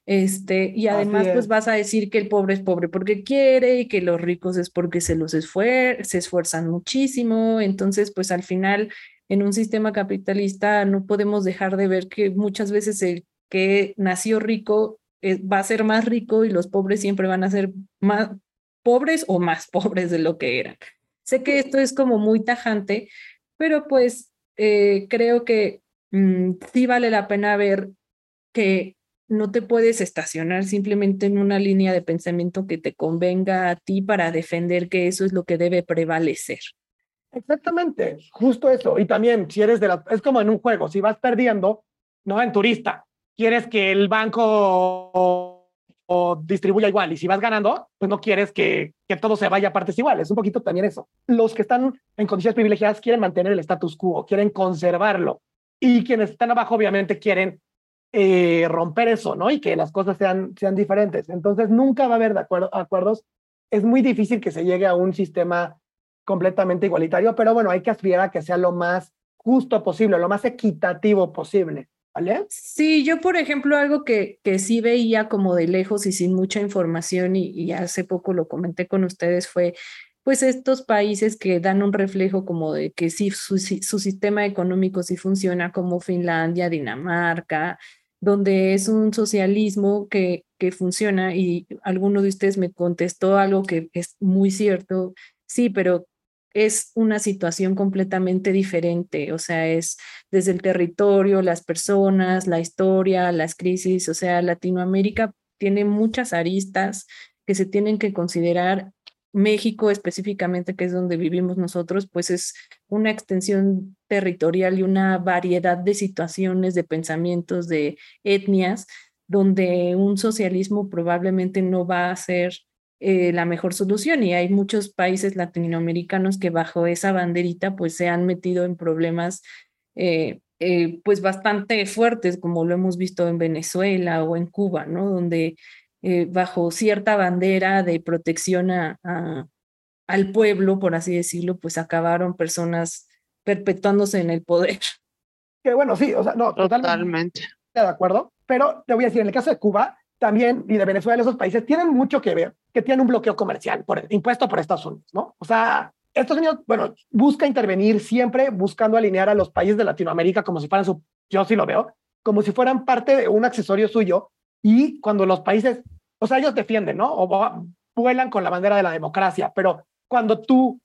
este y además pues vas a decir que el pobre es pobre porque quiere y que los ricos es porque se los se esfuerzan muchísimo. Entonces pues al final en un sistema capitalista no podemos dejar de ver que muchas veces el que nació rico eh, va a ser más rico y los pobres siempre van a ser más pobres o más pobres de lo que eran. Sé que esto es como muy tajante, pero pues eh, creo que mm, sí vale la pena ver que no te puedes estacionar simplemente en una línea de pensamiento que te convenga a ti para defender que eso es lo que debe prevalecer. Exactamente, justo eso. Y también, si eres de la, es como en un juego, si vas perdiendo, no en turista, quieres que el banco o distribuya igual. Y si vas ganando, pues no quieres que, que todo se vaya a partes iguales. Un poquito también eso. Los que están en condiciones privilegiadas quieren mantener el status quo, quieren conservarlo. Y quienes están abajo, obviamente, quieren eh, romper eso, ¿no? Y que las cosas sean, sean diferentes. Entonces, nunca va a haber de acuerdo, acuerdos. Es muy difícil que se llegue a un sistema completamente igualitario, pero bueno, hay que aspirar a que sea lo más justo posible, lo más equitativo posible. Sí, yo por ejemplo algo que, que sí veía como de lejos y sin mucha información y, hace poco lo comenté con ustedes fue pues estos países que dan un reflejo como de que sí su, su sistema económico sí funciona como Finlandia, Dinamarca, donde es un socialismo que, que funciona y alguno de ustedes me contestó algo que es muy cierto, sí, pero es una situación completamente diferente, o sea, es desde el territorio, las personas, la historia, las crisis, o sea, Latinoamérica tiene muchas aristas que se tienen que considerar. México específicamente, que es donde vivimos nosotros, pues es una extensión territorial y una variedad de situaciones, de pensamientos, de etnias, donde un socialismo probablemente no va a ser eh, la mejor solución y hay muchos países latinoamericanos que bajo esa banderita pues se han metido en problemas eh, eh, pues bastante fuertes como lo hemos visto en Venezuela o en Cuba, ¿no? Donde bajo cierta bandera de protección a, al pueblo, por así decirlo, pues acabaron personas perpetuándose en el poder. Que bueno, sí, o sea, no, totalmente. De acuerdo, pero te voy a decir, en el caso de Cuba, también, y de Venezuela, esos países tienen mucho que ver, que tienen un bloqueo comercial por, impuesto por Estados Unidos, ¿no? O sea, Estados Unidos, bueno, busca intervenir siempre buscando alinear a los países de Latinoamérica como si fueran su, yo sí lo veo, como si fueran parte de un accesorio suyo, y cuando los países, o sea, ellos defienden, ¿no? O vuelan con la bandera de la democracia, pero cuando tú,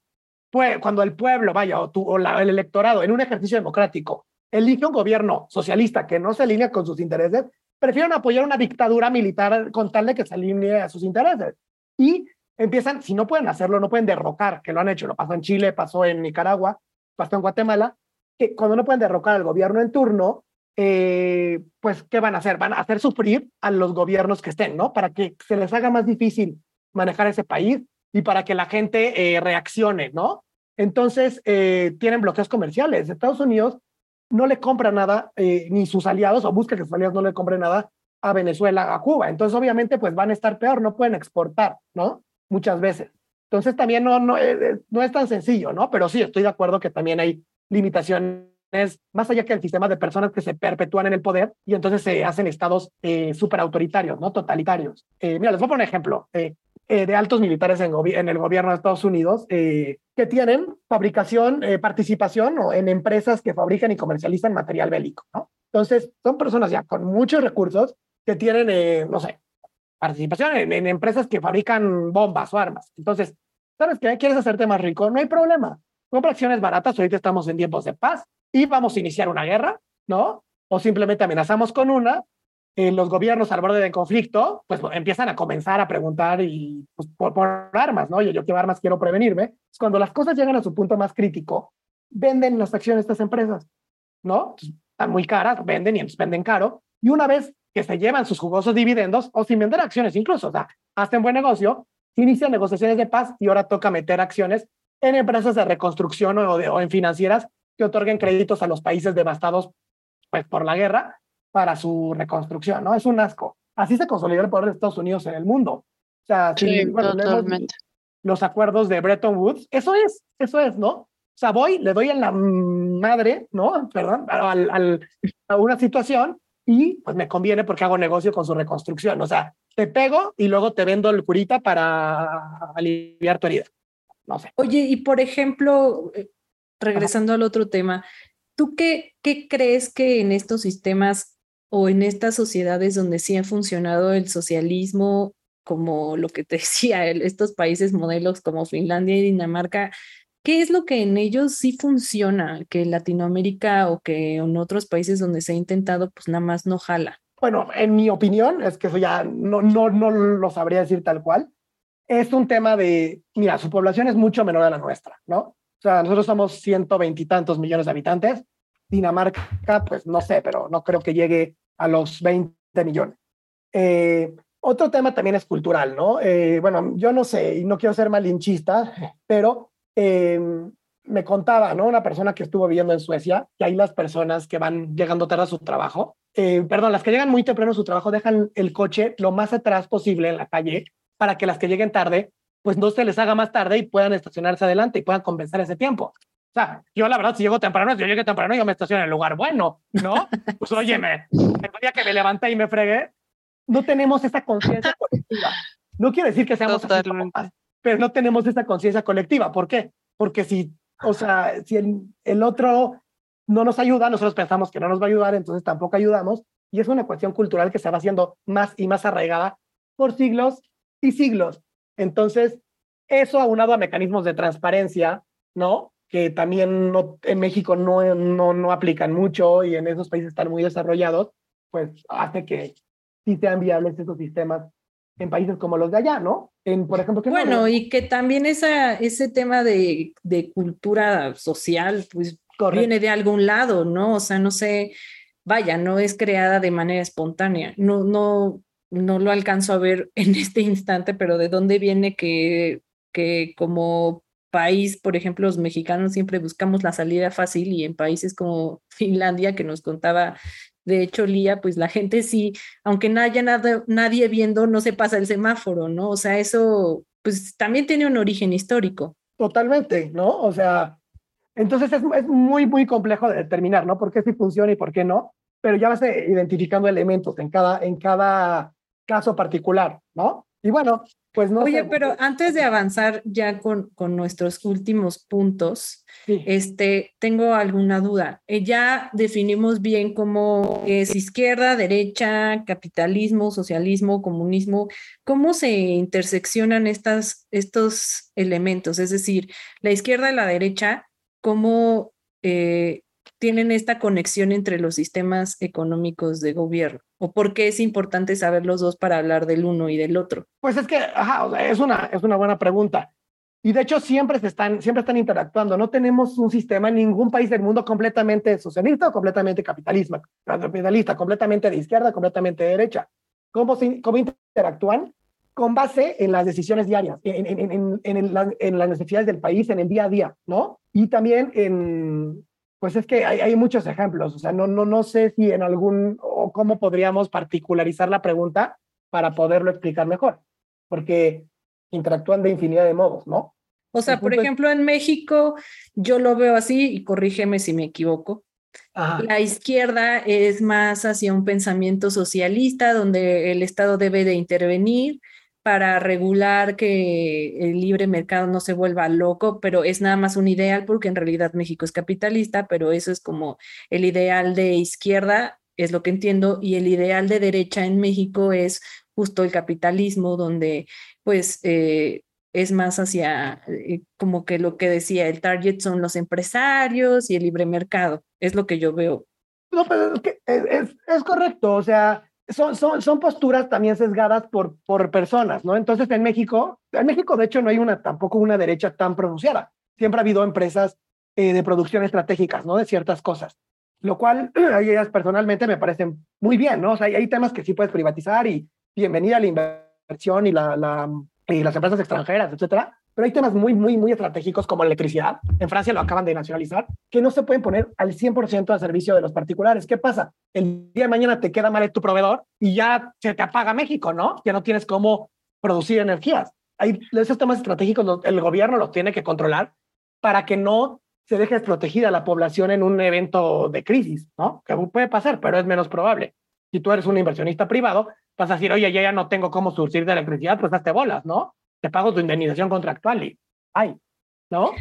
cuando el pueblo, vaya, o, tú, o el electorado, en un ejercicio democrático, elige un gobierno socialista que no se alinea con sus intereses, prefieren apoyar una dictadura militar con tal de que se alinee a sus intereses. Y empiezan, si no pueden hacerlo, no pueden derrocar, que lo han hecho, lo pasó en Chile, pasó en Nicaragua, pasó en Guatemala, que cuando no pueden derrocar al gobierno en turno, eh, pues, ¿qué van a hacer? Van a hacer sufrir a los gobiernos que estén, ¿no? Para que se les haga más difícil manejar ese país y para que la gente eh, reaccione, ¿no? Entonces, eh, tienen bloqueos comerciales. Estados Unidos no le compra nada, ni sus aliados, o busca que sus aliados no le compren nada a Venezuela, a Cuba. Entonces, obviamente, pues van a estar peor, no pueden exportar, ¿no? Muchas veces. Entonces, también no, no, no es tan sencillo, ¿no? Pero sí, estoy de acuerdo que también hay limitaciones más allá que el sistema de personas que se perpetúan en el poder y entonces se hacen estados eh, súper autoritarios, ¿no? Totalitarios. Eh, mira, les voy a poner un ejemplo eh, eh, de altos militares en, en, el gobierno de Estados Unidos que tienen fabricación, participación ¿no? en empresas que fabrican y comercializan material bélico, ¿no? Entonces, son personas ya con muchos recursos que tienen, no sé, participación en, en empresas que fabrican bombas o armas. Entonces, ¿sabes qué? ¿Quieres hacerte más rico? No hay problema. Compra acciones baratas, ahorita estamos en tiempos de paz, y vamos a iniciar una guerra, ¿no? O simplemente amenazamos con una, eh, los gobiernos al borde del conflicto, pues empiezan a comenzar a preguntar y pues, por, por, armas, ¿no? Yo, yo quiero armas, quiero prevenirme. Cuando las cosas llegan a su punto más crítico, venden las acciones de estas empresas, ¿no? Están muy caras, venden y venden caro. Y una vez que se llevan sus jugosos dividendos, o sin vender acciones incluso, o sea, hacen buen negocio, inician negociaciones de paz y ahora toca meter acciones en empresas de reconstrucción o en financieras que otorguen créditos a los países devastados pues, por la guerra para su reconstrucción, ¿no? Es un asco. Así se consolidó el poder de Estados Unidos en el mundo. O sea, sí, bueno, totalmente. Los acuerdos de Bretton Woods, eso es, eso es, ¿no? O sea, voy, le doy en la madre, ¿no? Perdón, al, al, a una situación y pues me conviene porque hago negocio con su reconstrucción. O sea, te pego y luego te vendo el curita para aliviar tu herida. No sé. Oye, y por ejemplo, regresando al otro tema, ¿tú qué, qué crees que en estos sistemas o en estas sociedades donde sí ha funcionado el socialismo, como lo que te decía, estos países modelos como Finlandia y Dinamarca, ¿qué es lo que en ellos sí funciona, que en Latinoamérica o que en otros países donde se ha intentado, pues nada más no jala? Bueno, en mi opinión, es que eso ya no, no, no lo sabría decir tal cual. Es un tema de, mira, su población es mucho menor a la nuestra, ¿no? O sea, nosotros somos ciento veintitantos millones de habitantes. Dinamarca, pues no sé, pero no creo que llegue a los 20 millones. Eh, otro tema también es cultural, ¿no? Eh, bueno, yo no sé, y no quiero ser malinchista, pero eh, me contaba, ¿no? Una persona que estuvo viviendo en Suecia, que ahí las personas que van llegando tarde a su trabajo, eh, perdón, las que llegan muy temprano a su trabajo dejan el coche lo más atrás posible en la calle para que las que lleguen tarde pues no se les haga más tarde y puedan estacionarse adelante y puedan compensar ese tiempo. O sea, yo la verdad, si llego temprano, si yo llegué temprano, yo me estaciono en el lugar bueno, ¿no? Pues óyeme, el día que me levanté y me fregué, no tenemos esa conciencia colectiva. No quiero decir que seamos así pero no tenemos esa conciencia colectiva. ¿Por qué? Porque si, o sea, si el, el otro no nos ayuda, nosotros pensamos que no nos va a ayudar, entonces tampoco ayudamos. Y es una cuestión cultural que se va haciendo más y más arraigada por siglos y siglos. Entonces, eso aunado a mecanismos de transparencia, ¿no? Que también no, en México no, no, no aplican mucho y en esos países están muy desarrollados, pues hace que sí sean viables esos sistemas en países como los de allá, ¿no? En, por ejemplo, bueno, y que también esa, ese tema de, de cultura social, pues Correcto. viene de algún lado, ¿no? O sea, no sé, vaya, no es creada de manera espontánea, no, no, no lo alcanzo a ver en este instante, pero de dónde viene que, que como país, por ejemplo, los mexicanos siempre buscamos la salida fácil y en países como Finlandia, que nos contaba, de hecho, Lía, pues la gente sí, aunque no haya nada, nadie viendo, no se pasa el semáforo, ¿no? O sea, eso pues también tiene un origen histórico. Totalmente, ¿no? O sea, entonces es, es muy, muy complejo de determinar, ¿no? ¿Por qué sí funciona y por qué no? Pero ya vas identificando elementos en cada, en cada caso particular, ¿no? Y bueno, pues no. Oye, sé. pero antes de avanzar ya con, con nuestros últimos puntos, sí. este, tengo alguna duda. Eh, ya definimos bien cómo es izquierda, derecha, capitalismo, socialismo, comunismo. ¿Cómo se interseccionan estas, estos elementos? Es decir, la izquierda y la derecha, ¿cómo eh, tienen esta conexión entre los sistemas económicos de gobierno? ¿O por qué es importante saber los dos para hablar del uno y del otro? Pues es que, ajá, o sea, es, una, es una buena pregunta. Y de hecho siempre, se están, siempre están interactuando. No tenemos un sistema en ningún país del mundo completamente socialista o completamente capitalista, capitalista completamente de izquierda, completamente de derecha. ¿Cómo, cómo interactúan? Con base en las decisiones diarias, en, en, en, en, en las necesidades del país, en el día a día, ¿no? Y también en, pues es que hay, hay, muchos ejemplos, o sea, no, no, no sé si en algún, o cómo podríamos particularizar la pregunta para poderlo explicar mejor, porque interactúan de infinidad de modos, ¿no? O sea, por ejemplo, en México yo lo veo así, y corrígeme si me equivoco. Ajá. La izquierda es más hacia un pensamiento socialista, donde el Estado debe de intervenir para regular que el libre mercado no se vuelva loco, pero es nada más un ideal porque en realidad México es capitalista, pero eso es como el ideal de izquierda, es lo que entiendo, y el ideal de derecha en México es justo el capitalismo, donde pues eh, es más hacia eh, como que lo que decía, el target son los empresarios y el libre mercado, es lo que yo veo. No, pero es, es correcto, o sea, son, son, son posturas también sesgadas por, por personas, ¿no? Entonces en México, en México de hecho no hay una, tampoco una derecha tan pronunciada. Siempre ha habido empresas eh, de producción estratégicas, ¿no? De ciertas cosas, lo cual a ellas personalmente me parecen muy bien, ¿no? O sea, hay, hay temas que sí puedes privatizar y bienvenida a la inversión y, la, la, y las empresas extranjeras, etcétera. Pero hay temas muy, muy, muy estratégicos como electricidad. En Francia lo acaban de nacionalizar, que no se pueden poner al 100% al servicio de los particulares. ¿Qué pasa? El día de mañana te queda mal tu proveedor y ya se te apaga México, ¿no? Ya no tienes cómo producir energías. Hay esos temas estratégicos, el gobierno los tiene que controlar para que no se deje desprotegida la población en un evento de crisis, ¿no? Que puede pasar, pero es menos probable. Si tú eres un inversionista privado, vas a decir, oye, ya, ya no tengo cómo surcir de electricidad, pues hazte bolas, ¿no? Te pago tu indemnización contractual y, ay, ¿no?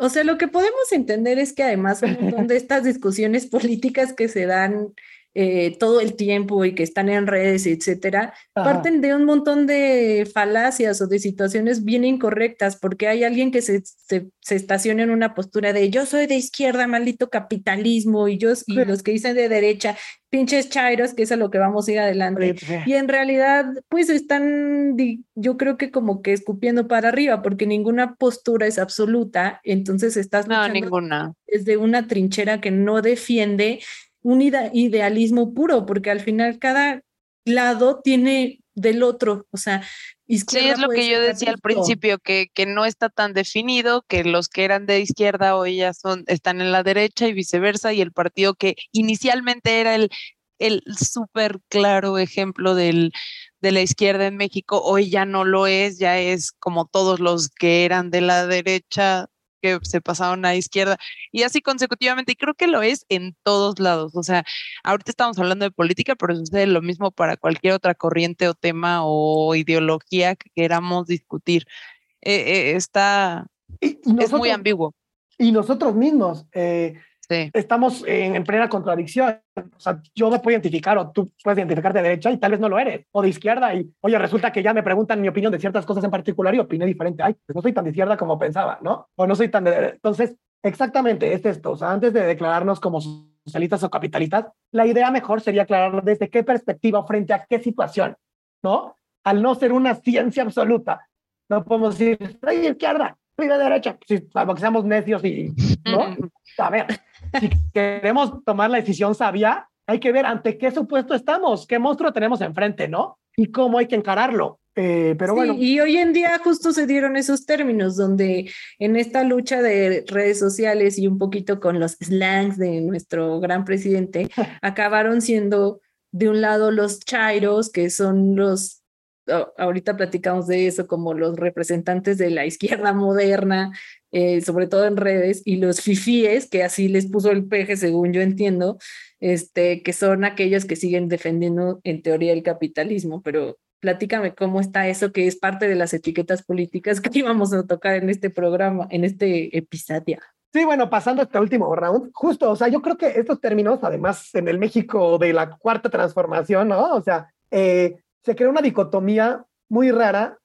O sea, lo que podemos entender es que además un montón de estas discusiones políticas que se dan eh, todo el tiempo y que están en redes, etcétera, Ajá. parten de un montón de falacias o de situaciones bien incorrectas, porque hay alguien que se, se, se, estaciona en una postura de yo soy de izquierda, maldito capitalismo, y yo y sí. los que dicen de derecha, pinches chairos, que es a lo que vamos a ir adelante. Sí. Y en realidad, pues están, yo creo que como que escupiendo para arriba, porque ninguna postura es absoluta, entonces estás no, ninguna. desde una trinchera que no defiende un idealismo puro, porque al final cada lado tiene del otro, o sea, sí, es lo que yo decía al principio, que, que no está tan definido, que los que eran de izquierda hoy ya son, están en la derecha y viceversa, y el partido que inicialmente era el, el súper claro ejemplo del, de la izquierda en México, hoy ya no lo es, ya es como todos los que eran de la derecha que se pasaron a izquierda y así consecutivamente. Y creo que lo es en todos lados. O sea, ahorita estamos hablando de política, pero sucede lo mismo para cualquier otra corriente o tema o ideología que queramos discutir. Eh, eh, está, nosotros, es muy ambiguo. Y nosotros mismos. Eh, Sí. Estamos en, en, plena contradicción. O sea, yo me puedo identificar o tú puedes identificarte de derecha y tal vez no lo eres, o de izquierda y, oye, resulta que ya me preguntan mi opinión de ciertas cosas en particular y opiné diferente. Ay, pues no soy tan de izquierda como pensaba, ¿no? O no soy tan de... Entonces, exactamente, es esto. O sea, antes de declararnos como socialistas o capitalistas, la idea mejor sería aclarar desde qué perspectiva o frente a qué situación, ¿no? Al no ser una ciencia absoluta, no podemos decir, soy de izquierda, soy de derecha, sí, salvo que seamos necios y, ¿no? A ver, si queremos tomar la decisión sabia, hay que ver ante qué supuesto estamos, qué monstruo tenemos enfrente, ¿no? Y cómo hay que encararlo. Eh, pero sí, bueno. Y hoy en día justo se dieron esos términos donde en esta lucha de redes sociales y un poquito con los slangs de nuestro gran presidente, acabaron siendo de un lado los chairos, que son los ahorita platicamos de eso como los representantes de la izquierda moderna, eh, sobre todo en redes, y los fifíes, que así les puso el peje, según yo entiendo, este, que son aquellos que siguen defendiendo en teoría el capitalismo, pero platícame cómo está eso, que es parte de las etiquetas políticas que íbamos a tocar en este programa, en este episodio. Sí, bueno, pasando este último round, justo, o sea, yo creo que estos términos, además, en el México de la cuarta transformación, ¿no? O sea, eh, se crea una dicotomía muy rara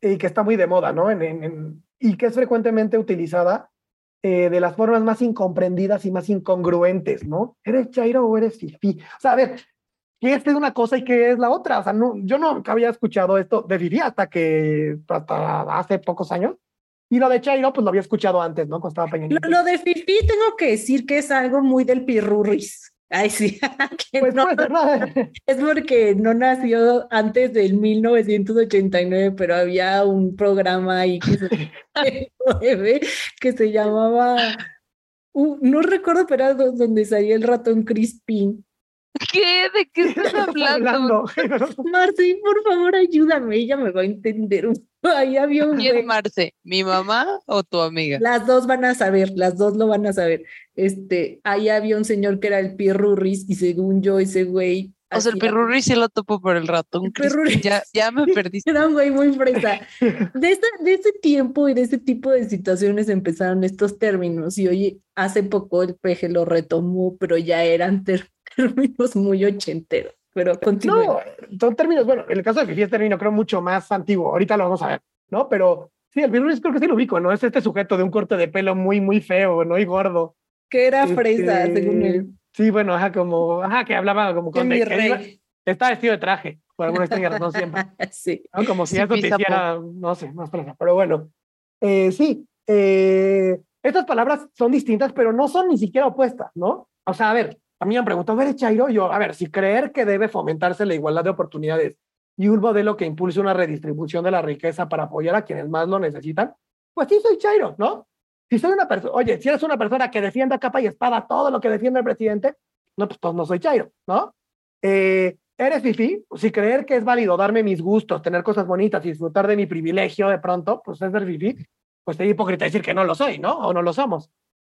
y que está muy de moda, ¿no? Y que es frecuentemente utilizada eh, de las formas más incomprendidas y más incongruentes, ¿no? ¿Eres chairo o eres fifi? O sea, a ver, qué es una cosa y qué es la otra. O sea, no, yo no había escuchado esto de Fifi hasta que, hasta hace pocos años. Y lo de Chairo, pues lo había escuchado antes, ¿no? Cuando estaba Lo, lo, de Fifi tengo que decir que es algo muy del pirurris. Ay, sí. pues no, puede es porque no nació antes del 1989, pero había un programa ahí que se, que se llamaba, uh, no recuerdo, pero era donde salía el ratón Crispin. ¿Qué? ¿De qué estás hablando? Marce, por favor, ayúdame, ella me va a entender. Ahí había un ¿Quién Marce? ¿Mi mamá o tu amiga? Las dos van a saber, las dos lo van a saber. Este, ahí había un señor que era el Pierrurris y según yo ese güey o sea, el Pierrurris sí lo topo por el ratón. Ya, ya me perdí. Era un güey muy fresa. De ese, de ese tiempo y de ese tipo de situaciones empezaron estos términos. Y hoy, hace poco el peje lo retomó, pero ya eran términos muy ochenteros. Pero continúa. No, son términos, bueno, en el caso de Fifi es término creo mucho más antiguo. Ahorita lo vamos a ver, ¿no? Pero sí, el Pierrurris creo que sí lo ubico, ¿no? Es este sujeto de un corte de pelo muy, muy feo, ¿no? Y gordo. Que era fresa, este, según él. Sí, bueno, ajá, como, ajá, que hablaba como con... mi rey. está vestido de traje, por alguna extraña razón siempre. sí. ¿no? Como si eso te hiciera, no sé, más fresa. Pero bueno, eh, sí, eh, estas palabras son distintas, pero no son ni siquiera opuestas, ¿no? O sea, a ver, a mí me han preguntado, ¿ver, Chairo? Yo, a ver, si creer que debe fomentarse la igualdad de oportunidades y un modelo que impulse una redistribución de la riqueza para apoyar a quienes más lo necesitan, pues sí soy Chairo, ¿no? Si soy una persona, oye, si eres una persona que defienda capa y espada todo lo que defiende el presidente, no, pues, pues no soy Chairo, ¿no? Eh, ¿Eres fifi? Si creer que es válido darme mis gustos, tener cosas bonitas y disfrutar de mi privilegio de pronto, pues es ser fifi, pues es hipócrita decir que no lo soy, ¿no? O no lo somos.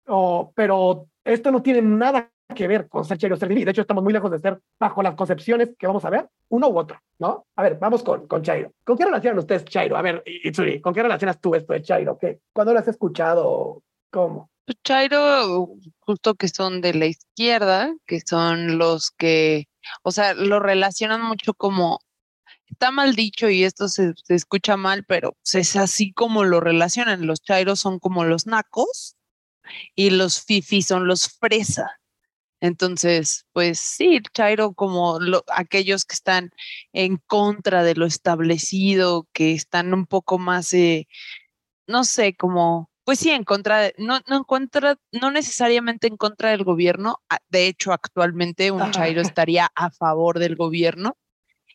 O, pero esto no tiene nada que ver con ser Chairo. De hecho, estamos muy lejos de ser bajo las concepciones que vamos a ver, uno u otro, ¿no? A ver, vamos con, con Chairo. ¿Con qué relacionan ustedes Chairo? A ver, Itsuri, ¿con qué relacionas tú esto de Chairo? ¿Qué? ¿Cuándo lo has escuchado? ¿Cómo? Pues Chairo, justo que son de la izquierda, que son los que, o sea, lo relacionan mucho como, está mal dicho y esto se, se escucha mal, pero es así como lo relacionan. Los Chairos son como los nacos y los fifi son los fresa. Entonces, pues sí, Chairo como lo, aquellos que están en contra de lo establecido, que están un poco más, eh, no sé, como, pues sí, en contra, de, no, no en contra, no necesariamente en contra del gobierno. De hecho, actualmente un Chairo estaría a favor del gobierno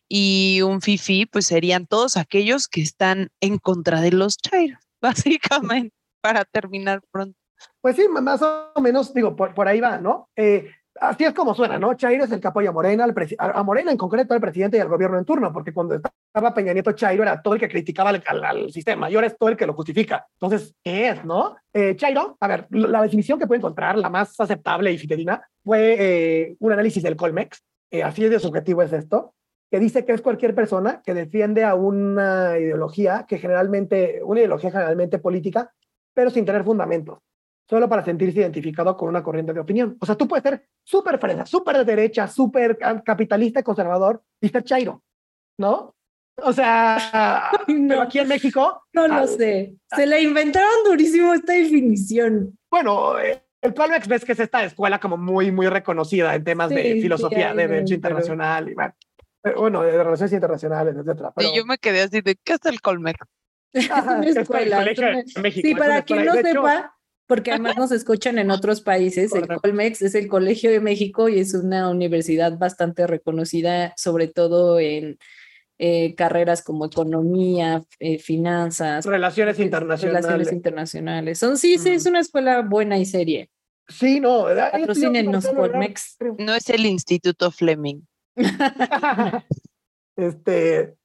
y un Fifi, pues serían todos aquellos que están en contra de los Chairos, básicamente, para terminar pronto. Pues sí, más o menos, digo, por, por ahí va, ¿no? Eh, así es como suena, ¿no? Chairo es el que apoya a Morena, al a Morena en concreto, al presidente y al gobierno en turno, porque cuando estaba Peña Nieto, Chairo era todo el que criticaba al, sistema y ahora es todo el que lo justifica. Entonces, ¿qué es, no? Eh, Chairo, a ver, la definición que puede encontrar, la más aceptable y fidedigna, fue eh, un análisis del Colmex, eh, así de subjetivo es esto, que dice que es cualquier persona que defiende a una ideología que generalmente, una ideología generalmente política, pero sin tener fundamentos solo para sentirse identificado con una corriente de opinión. O sea, tú puedes ser súper fresa, súper de derecha, súper capitalista conservador y ser chairo, ¿no? O sea, no, pero aquí en México... No lo sé. Se le inventaron durísimo esta definición. Bueno, eh, el Palmex ves que es esta escuela como muy, muy reconocida en temas sí, de filosofía, sí, de derecho internacional y bueno, eh, bueno, de relaciones internacionales, etcétera. Pero... Y yo me quedé así de, ¿qué es el Colmex? Es una escuela. Es el México, sí, para quien no sepa, porque además nos escuchan en otros países. El Colmex es el Colegio de México y es una universidad bastante reconocida, sobre todo en eh, carreras como economía, eh, finanzas, relaciones internacionales. Relaciones internacionales. Son, sí, sí, es una escuela buena y seria. Sí, no. Patrocínenos Colmex. No es el Instituto Fleming. este,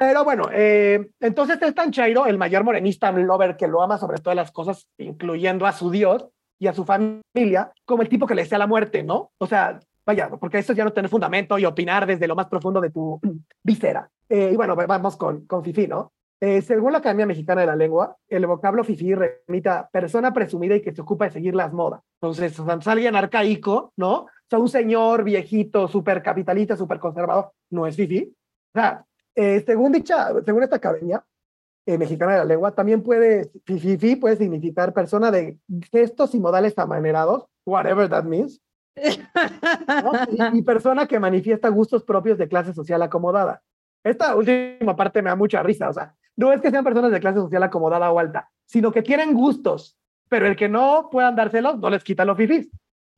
pero bueno, eh, entonces es tan Chairo, el mayor morenista lover que lo ama sobre todas las cosas, incluyendo a su Dios y a su familia, como el tipo que le desea la muerte, ¿no? O sea, vaya, porque eso ya no tener fundamento y opinar desde lo más profundo de tu víscera. Eh, y bueno, vamos con, con Fifi, ¿no? Eh, según la Academia Mexicana de la Lengua, el vocablo fifi remita persona presumida y que se ocupa de seguir las modas. Entonces, o sea, arcaico, ¿no? O sea, un señor viejito, súper capitalista, súper conservador, no es fifi. O sea, eh, según dicha, según esta academia eh, mexicana de la lengua, también puede, fifi puede significar persona de gestos y modales amanerados, whatever that means, ¿no? y, y persona que manifiesta gustos propios de clase social acomodada. Esta última parte me da mucha risa, o sea, no es que sean personas de clase social acomodada o alta, sino que tienen gustos, pero el que no puedan dárselos no les quita los fifís.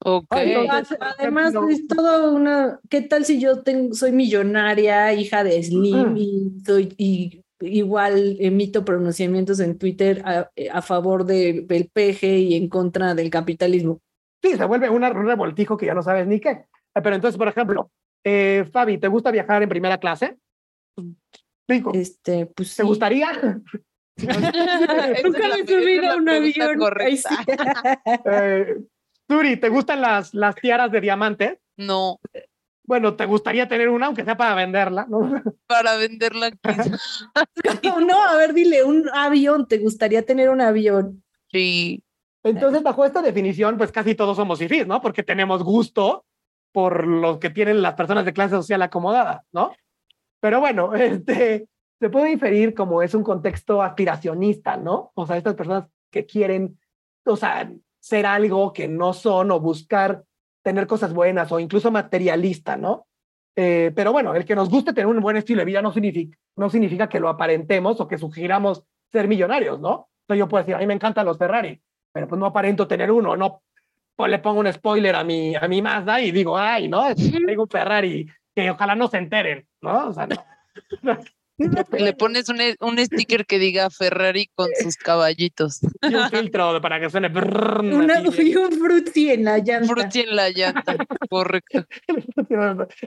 Ok. Ay, entonces, por Además, es todo una. ¿Qué tal si yo tengo, soy millonaria, hija de Slim, y soy y igual emito pronunciamientos en Twitter a, a favor de- del peje y en contra del capitalismo? Sí, se vuelve una- un revoltijo que ya no sabes ni qué. Eh, Pero entonces, por ejemplo, eh, Fabi, ¿te gusta viajar en primera clase? Digo, Este, pues ¿te sí. gustaría? Nunca me subí la a un avión. Sí. Eh, Turi, ¿te gustan las, las tiaras de diamante? No, Bueno, ¿te gustaría tener una, aunque sea para venderla? ¿no? para venderla no, a ver, dile, un avión, ¿te gustaría tener un avión? Sí. Entonces, bajo esta definición, pues casi todos somos fifís, ¿no? Porque tenemos gusto por lo que tienen las personas de clase social acomodada, ¿no? Pero bueno, este, se puede inferir como es un contexto aspiracionista, ¿no? O sea, estas personas que quieren, o sea, ser algo que no son o buscar tener cosas buenas o incluso materialista, ¿no? Eh, pero bueno, el que nos guste tener un buen estilo de vida no significa, no significa que lo aparentemos o que sugiramos ser millonarios, ¿no? Entonces yo puedo decir, a mí me encantan los Ferrari, pero pues no aparento tener uno, no pues le pongo un spoiler a mi, a mi Mazda y digo, ay, no, tengo un Ferrari, que ojalá no se enteren, ¿no? O sea, no. Le pones un, un sticker que diga Ferrari con sus caballitos. Y un filtro para que suene Una, y un frutzi en la llanta. Frutti en la llanta. Correcto.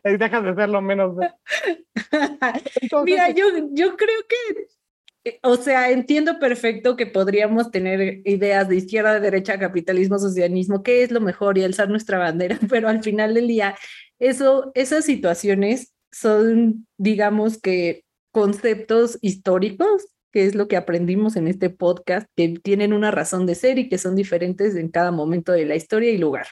Dejas de ser lo menos. Entonces, Mira, yo, yo creo que, o sea, entiendo perfecto que podríamos tener ideas de izquierda, de derecha, capitalismo, socialismo, qué es lo mejor y alzar nuestra bandera, pero al final del día, eso, esas situaciones son, digamos que, conceptos históricos, que es lo que aprendimos en este podcast, que tienen una razón de ser y que son diferentes en cada momento de la historia y lugar.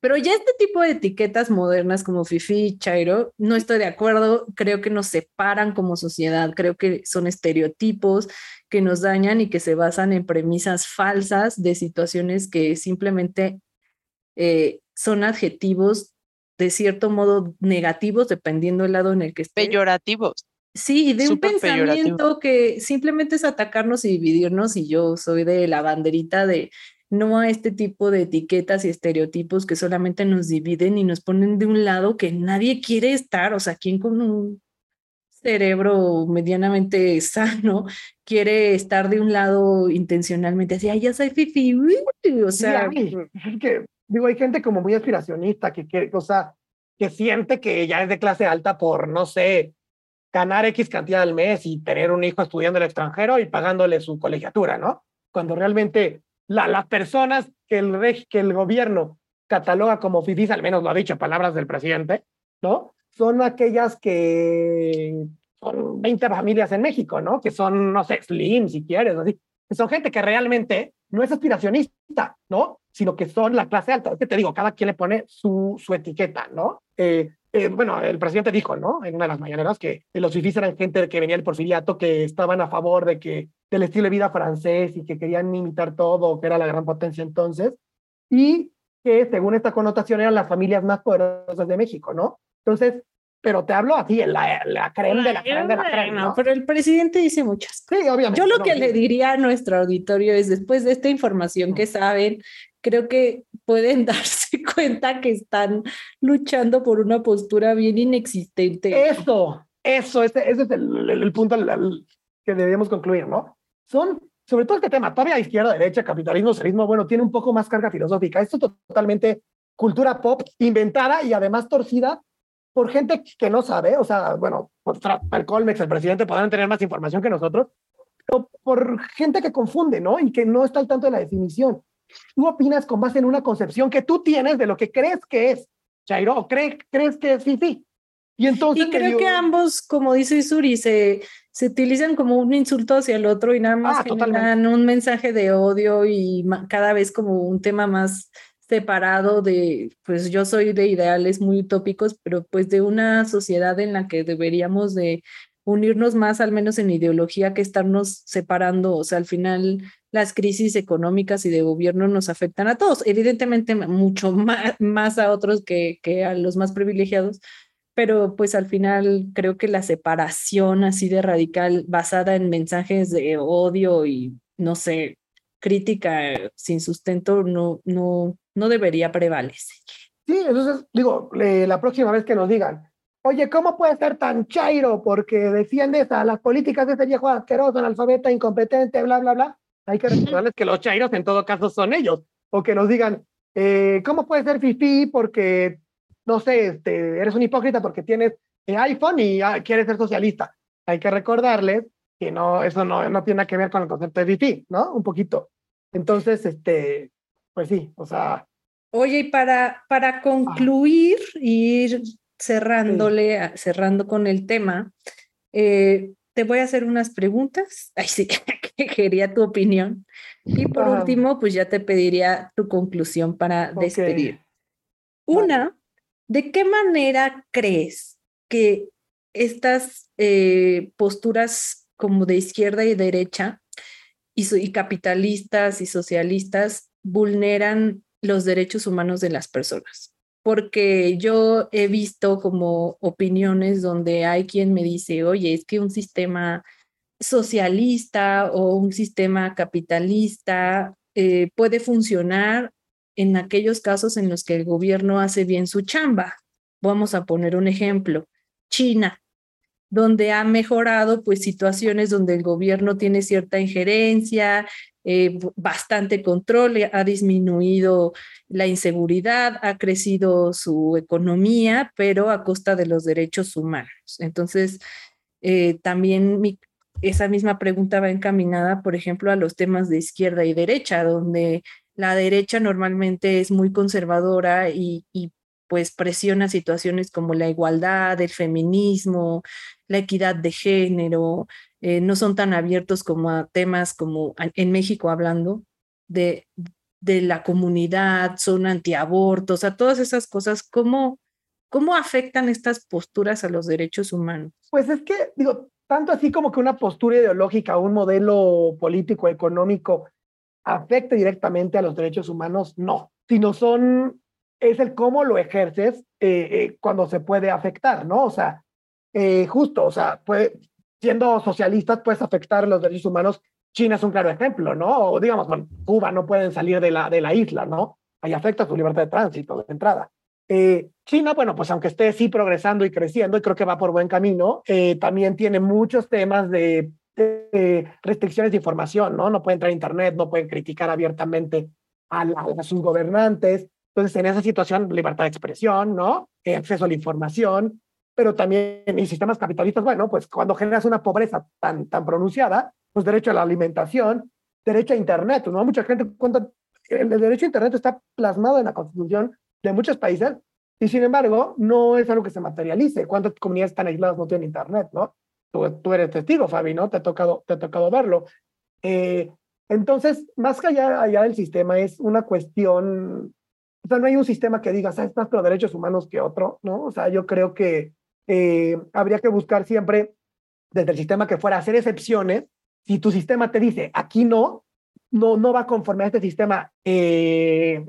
Pero ya este tipo de etiquetas modernas como Fifi, Chairo, no estoy de acuerdo, creo que nos separan como sociedad, creo que son estereotipos que nos dañan y que se basan en premisas falsas de situaciones que simplemente eh, son adjetivos de cierto modo negativos dependiendo del lado en el que esté. Peyorativos. Sí, y de un peyorativo. pensamiento que simplemente es atacarnos y dividirnos y yo soy de la banderita de no a este tipo de etiquetas y estereotipos que solamente nos dividen y nos ponen de un lado que nadie quiere estar, o sea, quien con un cerebro medianamente sano quiere estar de un lado intencionalmente así, ay, ya soy fifi, uy", o sí, sea, hay, es que, digo, hay gente como muy aspiracionista que, que, o sea, que siente que ya es de clase alta por, no sé, ganar X cantidad al mes y tener un hijo estudiando en el extranjero y pagándole su colegiatura, ¿no? Cuando realmente la, las personas que el, reg- que el gobierno cataloga como fifís, al menos lo ha dicho palabras del presidente, ¿no? Son aquellas que son 20 familias en México, ¿no? Que son, no sé, slim, si quieres, así. Son gente que realmente no es aspiracionista, ¿no? Sino que son la clase alta. Es que te digo, cada quien le pone su, su etiqueta, ¿no? Eh, eh, bueno, el presidente dijo, ¿no? En una de las mañaneras que los fifís eran gente que venía del porfiriato, que estaban a favor de que del estilo de vida francés y que querían imitar todo, que era la gran potencia entonces, y que según esta connotación eran las familias más poderosas de México, ¿no? Entonces, pero te hablo así, la, la creme de la creme de la Bueno, ¿no? pero el presidente dice muchas Sí, obviamente. Yo lo ¿no? que le diría a nuestro auditorio es, después de esta información que saben, creo que pueden darse cuenta que están luchando por una postura bien inexistente. Eso, eso, ese, ese es el, el- el punto al- al que deberíamos concluir, ¿no? Son, sobre todo este tema, todavía izquierda, derecha, capitalismo, socialismo, bueno, tiene un poco más carga filosófica. Esto es totalmente cultura pop inventada y además torcida por gente que no sabe, o sea, bueno, el Colmex, el presidente, podrán tener más información que nosotros, pero por gente que confunde, ¿no? Y que no está al tanto de la definición. Tú opinas con base en una concepción que tú tienes de lo que crees que es, Chairo, o cree- crees que es fifi. Y entonces Y creo que ambos, como dice Suri, se, se utilizan como un insulto hacia el otro y nada más Ah, totalmente. generan un mensaje de odio y cada vez como un tema más separado de, pues yo soy de ideales muy utópicos, pero pues de una sociedad en la que deberíamos de unirnos más, al menos en ideología, que estarnos separando. O sea, al final las crisis económicas y de gobierno nos afectan a todos, evidentemente mucho más, más a otros que, que a los más privilegiados, pero pues al final creo que la separación así de radical basada en mensajes de odio y no sé, crítica sin sustento no, no, no debería prevalecer. Sí, entonces digo, la próxima vez que nos digan, oye, ¿cómo puede ser tan chairo porque defiendes a las políticas de ese viejo asqueroso, analfabeta, incompetente, bla, bla, bla? Hay que recordarles que los chairos en todo caso son ellos. O que nos digan, eh, ¿cómo puede ser fifí porque, no sé, este, eres un hipócrita porque tienes eh, iPhone y ah, quieres ser socialista? Hay que recordarles que no, eso no, no tiene nada que ver con el concepto de fifí, ¿no? Un poquito. Entonces, este, pues sí, o sea. Oye, y para, para concluir y ir cerrándole, cerrando con el tema, eh, te voy a hacer unas preguntas. Ay, sí, que quería tu opinión. Y por último, pues ya te pediría tu conclusión para despedir. Una, ¿de qué manera crees que estas eh, posturas como de izquierda y derecha y, y capitalistas y socialistas vulneran los derechos humanos de las personas? Porque yo he visto como opiniones donde hay quien me dice, oye, es que un sistema socialista o un sistema capitalista eh, puede funcionar en aquellos casos en los que el gobierno hace bien su chamba. Vamos a poner un ejemplo, China, donde ha mejorado pues situaciones donde el gobierno tiene cierta injerencia, eh, bastante control, ha disminuido la inseguridad, ha crecido su economía, pero a costa de los derechos humanos. Entonces, eh, también esa misma pregunta va encaminada, por ejemplo, a los temas de izquierda y derecha, donde la derecha normalmente es muy conservadora y pues presiona situaciones como la igualdad, el feminismo, la equidad de género, eh, no son tan abiertos como a temas como en México hablando de, de la comunidad, son antiabortos, a todas esas cosas, ¿cómo, ¿cómo afectan estas posturas a los derechos humanos? Pues es que, digo, tanto así como que una postura ideológica, un modelo político, económico, afecte directamente a los derechos humanos, no, sino son, es el cómo lo ejerces eh, eh, cuando se puede afectar, ¿no? O sea, justo, o sea, puede, siendo socialistas, puedes afectar los derechos humanos. China es un claro ejemplo, ¿no? O digamos, con Cuba no pueden salir de la, de la isla, ¿no? Ahí afecta su libertad de tránsito, de entrada. Eh, China, bueno, pues aunque esté sí progresando y creciendo, y creo que va por buen camino, eh, también tiene muchos temas de, restricciones de información, ¿no? No pueden entrar a Internet, no pueden criticar abiertamente a, sus gobernantes. Entonces, en esa situación, libertad de expresión, ¿no? Eh, acceso a la información, pero también en sistemas capitalistas, bueno, pues cuando generas una pobreza tan, tan pronunciada, pues derecho a la alimentación, derecho a Internet, ¿no? Mucha gente cuenta, el, derecho a Internet está plasmado en la constitución de muchos países y sin embargo no es algo que se materialice. ¿Cuántas comunidades tan aisladas no tienen Internet, no? Tú, tú eres testigo, Fabi, ¿no? Te ha tocado, te ha tocado verlo. Eh, entonces, más que allá, allá del sistema, es una cuestión, o sea, no hay un sistema que diga, ¿sabes más los derechos humanos que otro, ¿no? O sea, yo creo que eh, habría que buscar siempre desde el sistema que fuera hacer excepciones. Si tu sistema te dice aquí no, no, no va conforme a este sistema eh,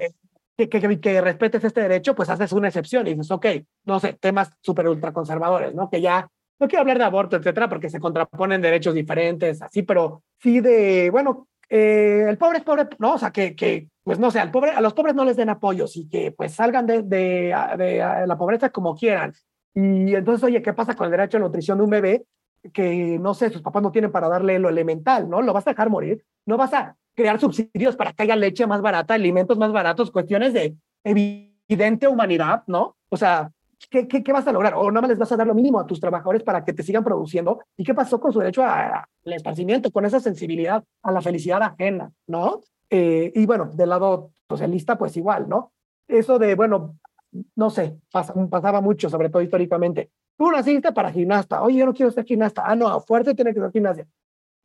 que, que, que, respetes este derecho, pues haces una excepción y dices, ok, no sé, temas súper ultraconservadores, ¿no? Que ya, no quiero hablar de aborto, etcétera, porque se contraponen derechos diferentes, así, pero sí de, bueno, eh, el pobre es pobre, ¿no? O sea, que, que pues no sé, al pobre, a los pobres no les den apoyos y que pues salgan de, de, de la pobreza como quieran y entonces, oye, ¿qué pasa con el derecho a nutrición de un bebé? Que, no sé, sus papás no tienen para darle lo elemental, ¿no? Lo vas a dejar morir. No vas a crear subsidios para que haya leche más barata, alimentos más baratos, cuestiones de evidente humanidad, ¿no? O sea, ¿qué, qué, qué vas a lograr? O nada más les vas a dar lo mínimo a tus trabajadores para que te sigan produciendo. ¿Y qué pasó con su derecho al esparcimiento, con esa sensibilidad a la felicidad ajena, ¿no? Eh, y bueno, del lado socialista, pues igual, ¿no? Eso de, bueno, no sé, pasaba mucho, sobre todo históricamente. Tú naciste para gimnasta, oye, yo no quiero ser gimnasta, ah, no, fuerte tiene que ser gimnasia.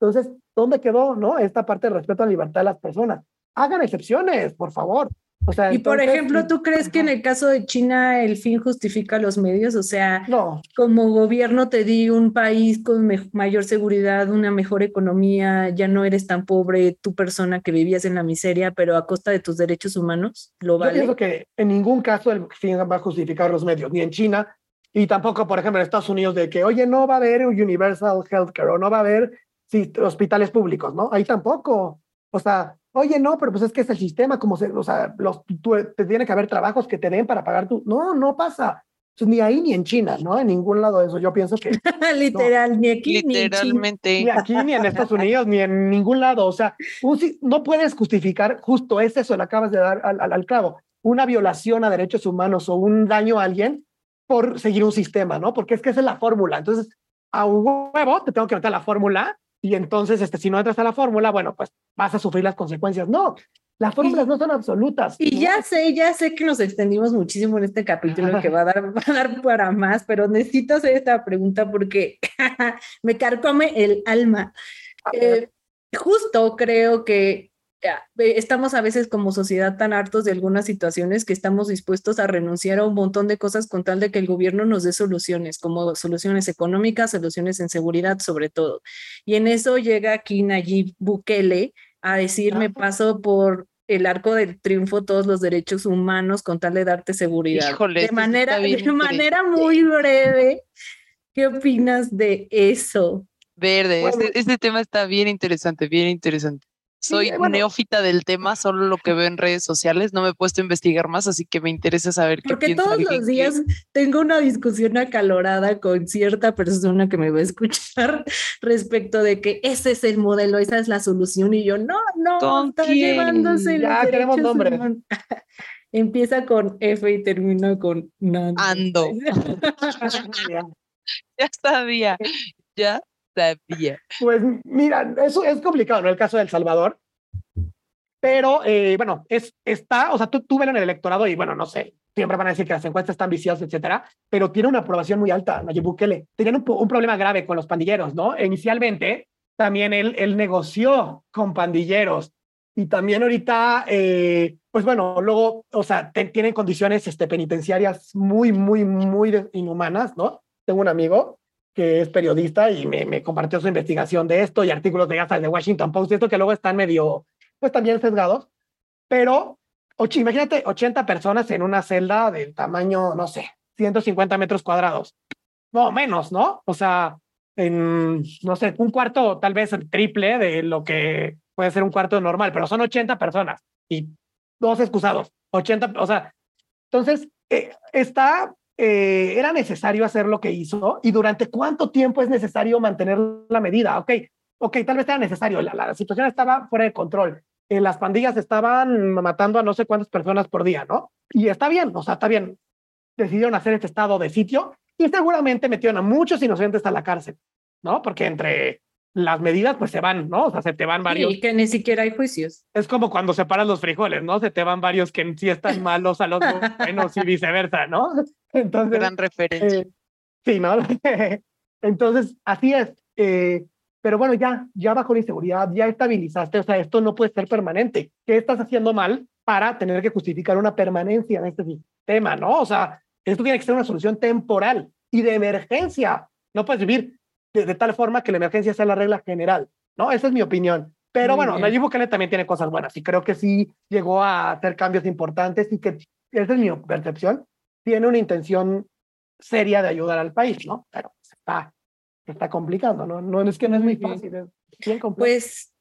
Entonces, ¿dónde quedó, no? Esta parte de respeto a la libertad de las personas. Hagan excepciones, por favor. O sea, y por entonces, ejemplo, ¿tú crees que en el caso de China el fin justifica los medios? O sea, No, como gobierno te di un país con mayor seguridad, una mejor economía, ya no eres tan pobre, tu persona que vivías en la miseria, pero a costa de tus derechos humanos, ¿lo Yo vale? pienso que en ningún caso el fin va a justificar los medios, ni en China, y tampoco, por ejemplo, en Estados Unidos, de que, oye, no va a haber Universal Healthcare o no va a haber sí, hospitales públicos, ¿no? Ahí tampoco. O sea, oye, no, pero pues es que es el sistema, como se, o sea, los, tú- te tiene que haber trabajos que te den para pagar tu. No, no pasa. Entonces, ni ahí ni en China, ¿no? En ningún lado de eso. Yo pienso que Literal, ni aquí ni en China. Literalmente. ni aquí, ni en Estados Unidos, ni en ningún lado. O sea, un no puedes justificar, justo es eso, le acabas de dar al, al, al clavo, una violación a derechos humanos o un daño a alguien por seguir un sistema, ¿no? Porque es que esa es la fórmula. Entonces, a huevo te tengo que meter la fórmula y entonces, este, si no entras a la fórmula, bueno, pues vas a sufrir las consecuencias. No, las fórmulas no son absolutas. Y ya sé, ya sé que nos extendimos muchísimo en este capítulo que va a dar, va a dar para más, pero necesito hacer esta pregunta porque me carcome el alma. Eh, justo creo que estamos a veces como sociedad tan hartos de algunas situaciones que estamos dispuestos a renunciar a un montón de cosas con tal de que el gobierno nos dé soluciones, como soluciones económicas, soluciones en seguridad sobre todo. Y en eso llega aquí Nayib Bukele a decir, me paso por el arco del triunfo todos los derechos humanos con tal de darte seguridad. Híjole, de manera, de manera muy breve, ¿qué opinas de eso? Verde, Bueno. este, este tema está bien interesante, bien interesante. Soy eh, bueno. neófita del tema, solo lo que veo en redes sociales, no me he puesto a investigar más, así que me interesa saber qué Porque piensa todos alguien los que- días tengo una discusión acalorada con cierta persona que me va a escuchar respecto de que ese es el modelo, esa es la solución. Y yo, no, no, ¿Con está quién? llevándose los Ya, queremos nombres. humanos. Empieza con F y termina con Nando. Ando. ya. Ya sabía, ya sabía. Pues mira, eso es complicado, ¿no? El caso de Salvador. Pero, eh, bueno, es, está, o sea, tú, tú velo en el electorado y, bueno, no sé, siempre van a decir que las encuestas están viciosas, etcétera, pero tiene una aprobación muy alta, Nayib Bukele. Tenían un, un problema grave con los pandilleros, ¿no? Inicialmente, también él, él negoció con pandilleros y también ahorita, eh, pues bueno, luego, o sea, te- tienen condiciones este, penitenciarias muy, muy, muy inhumanas, ¿no? Tengo un amigo que es periodista y me, compartió su investigación de esto y artículos de ya de Washington Post esto que luego están medio, pues también sesgados, pero och- imagínate 80 personas en una celda del tamaño, no sé, 150 metros cuadrados, no menos, ¿no? O sea, en, no sé, un cuarto tal vez el triple de lo que puede ser un cuarto normal, pero son 80 personas y dos excusados, 80, o sea, entonces eh, está, eh, era necesario hacer lo que hizo y durante cuánto tiempo es necesario mantener la medida, ok, ok, tal vez era necesario, la, la situación estaba fuera de control, eh, las pandillas estaban matando a no sé cuántas personas por día, ¿no? Y está bien, o sea, está bien, decidieron hacer este estado de sitio y seguramente metieron a muchos inocentes a la cárcel, ¿no? Porque entre las medidas pues se van, ¿no? O sea, se te van varios. Y que ni siquiera hay juicios. Es como cuando separas los frijoles, ¿no? Se te van varios que sí están malos a los buenos y viceversa, ¿no? Entonces, Gran referencia. eh, sí, ¿no? Entonces, así es. Eh, pero bueno, ya, ya bajo la inseguridad, ya estabilizaste, o sea, esto no puede ser permanente. ¿Qué estás haciendo mal para tener que justificar una permanencia en este sistema, no? O sea, esto tiene que ser una solución temporal y de emergencia. No puedes vivir de, de tal forma que la emergencia sea la regla general, ¿no? Esa es mi opinión. Pero Muy bueno, bien. Nayib Bukele también tiene cosas buenas y creo que sí llegó a hacer cambios importantes y que, esa es mi percepción, tiene una intención seria de ayudar al país, ¿no? Pero se está, se está complicando, ¿no? No es que no es muy fácil, es bien complejo. Pues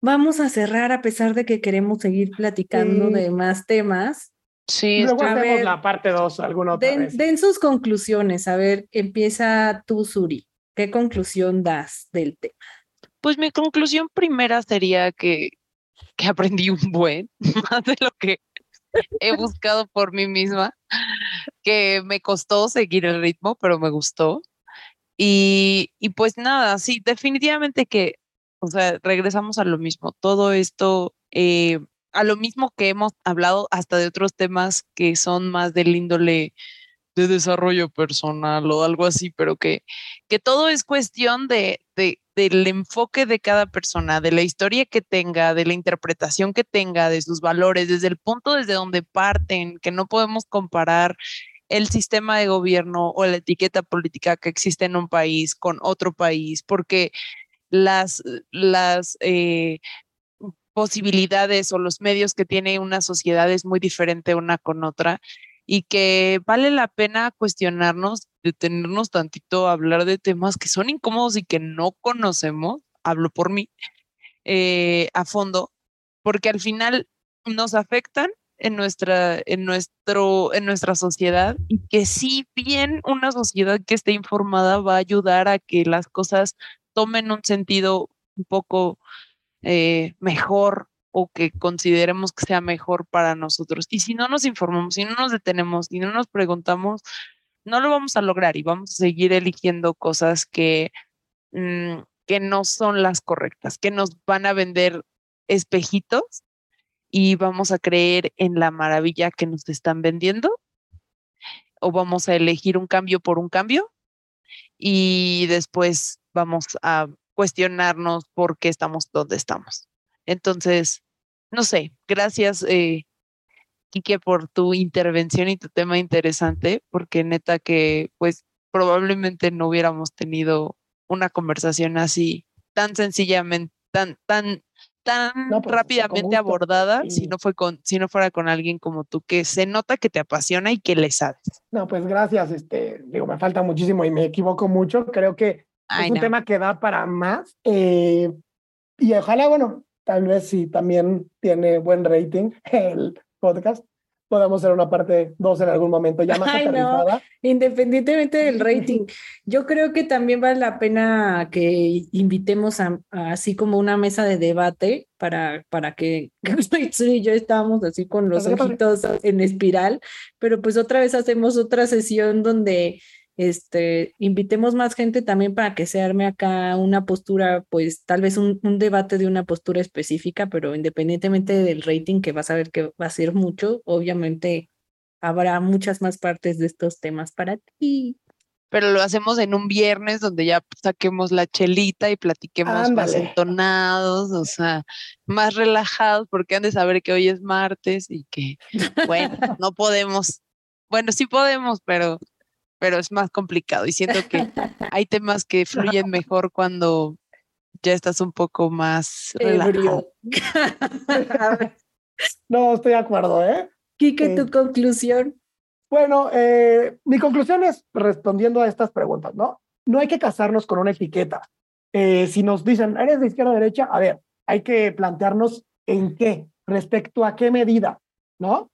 vamos a cerrar a pesar de que queremos seguir platicando Sí. de más temas. Sí, Luego hacemos ver, la parte 2 alguna otra Den, vez. den sus conclusiones. A ver, empieza tú, Suri. ¿Qué conclusión das del tema? pues mi conclusión primera sería que, que aprendí un buen, más de lo que he buscado por mí misma, que me costó seguir el ritmo, pero me gustó. Y, y pues nada, sí, definitivamente que, o sea, regresamos a lo mismo. Todo esto, eh, a lo mismo que hemos hablado hasta de otros temas que son más del índole de desarrollo personal o algo así, pero que, que todo es cuestión de, de, del enfoque de cada persona, de la historia que tenga, de la interpretación que tenga, de sus valores, desde el punto desde donde parten, que no podemos comparar el sistema de gobierno o la etiqueta política que existe en un país con otro país, porque las, las eh, posibilidades o los medios que tiene una sociedad es muy diferente una con otra y que vale la pena cuestionarnos, detenernos tantito hablar de temas que son incómodos y que no conocemos, hablo por mí, eh, a fondo, porque al final nos afectan en nuestra, en nuestro, en nuestra sociedad y que si bien una sociedad que esté informada va a ayudar a que las cosas tomen un sentido un poco eh, mejor o que consideremos que sea mejor para nosotros. Y si no nos informamos, si no nos detenemos, y no nos preguntamos, no lo vamos a lograr y vamos a seguir eligiendo cosas que, mm, que no son las correctas, que nos van a vender espejitos y vamos a creer en la maravilla que nos están vendiendo o vamos a elegir un cambio por un cambio y después vamos a cuestionarnos por qué estamos donde estamos. Entonces, no sé, gracias, eh, Quique, por tu intervención y tu tema interesante, porque neta que pues probablemente no hubiéramos tenido una conversación así tan sencillamente, tan, tan tan pues, rápidamente abordada si no fue con si no fuera con alguien como tú que se nota que te apasiona y que le sabes. No, pues gracias, este, digo, me falta muchísimo y me equivoco mucho, creo que es un tema que da para más eh, y ojalá, bueno, tal vez si también tiene buen rating el podcast, podamos hacer una parte dos en algún momento ya más Ay, no. Independientemente del rating, yo creo que también vale la pena que invitemos a, así como una mesa de debate para, para que y yo estábamos así con los ojitos en espiral, pero pues otra vez hacemos otra sesión donde este, invitemos más gente también para que se arme acá una postura, pues tal vez un, un, debate de una postura específica, pero independientemente del rating, que vas a ver que va a ser mucho, obviamente habrá muchas más partes de estos temas para ti. Pero lo hacemos en un viernes donde ya saquemos la chelita y platiquemos más entonados, o sea, más relajados, porque han de saber que hoy es martes y que, bueno, no podemos. Bueno, sí podemos, pero pero es más complicado y siento que hay temas que fluyen mejor cuando ya estás un poco más relajado. no, estoy de acuerdo, ¿eh? Quique, tu conclusión. Bueno, eh, mi conclusión es respondiendo a estas preguntas, ¿no? No hay que casarnos con una etiqueta. Eh, si nos dicen, ¿eres de izquierda o derecha? A ver, hay que plantearnos en qué, respecto a qué medida, ¿no?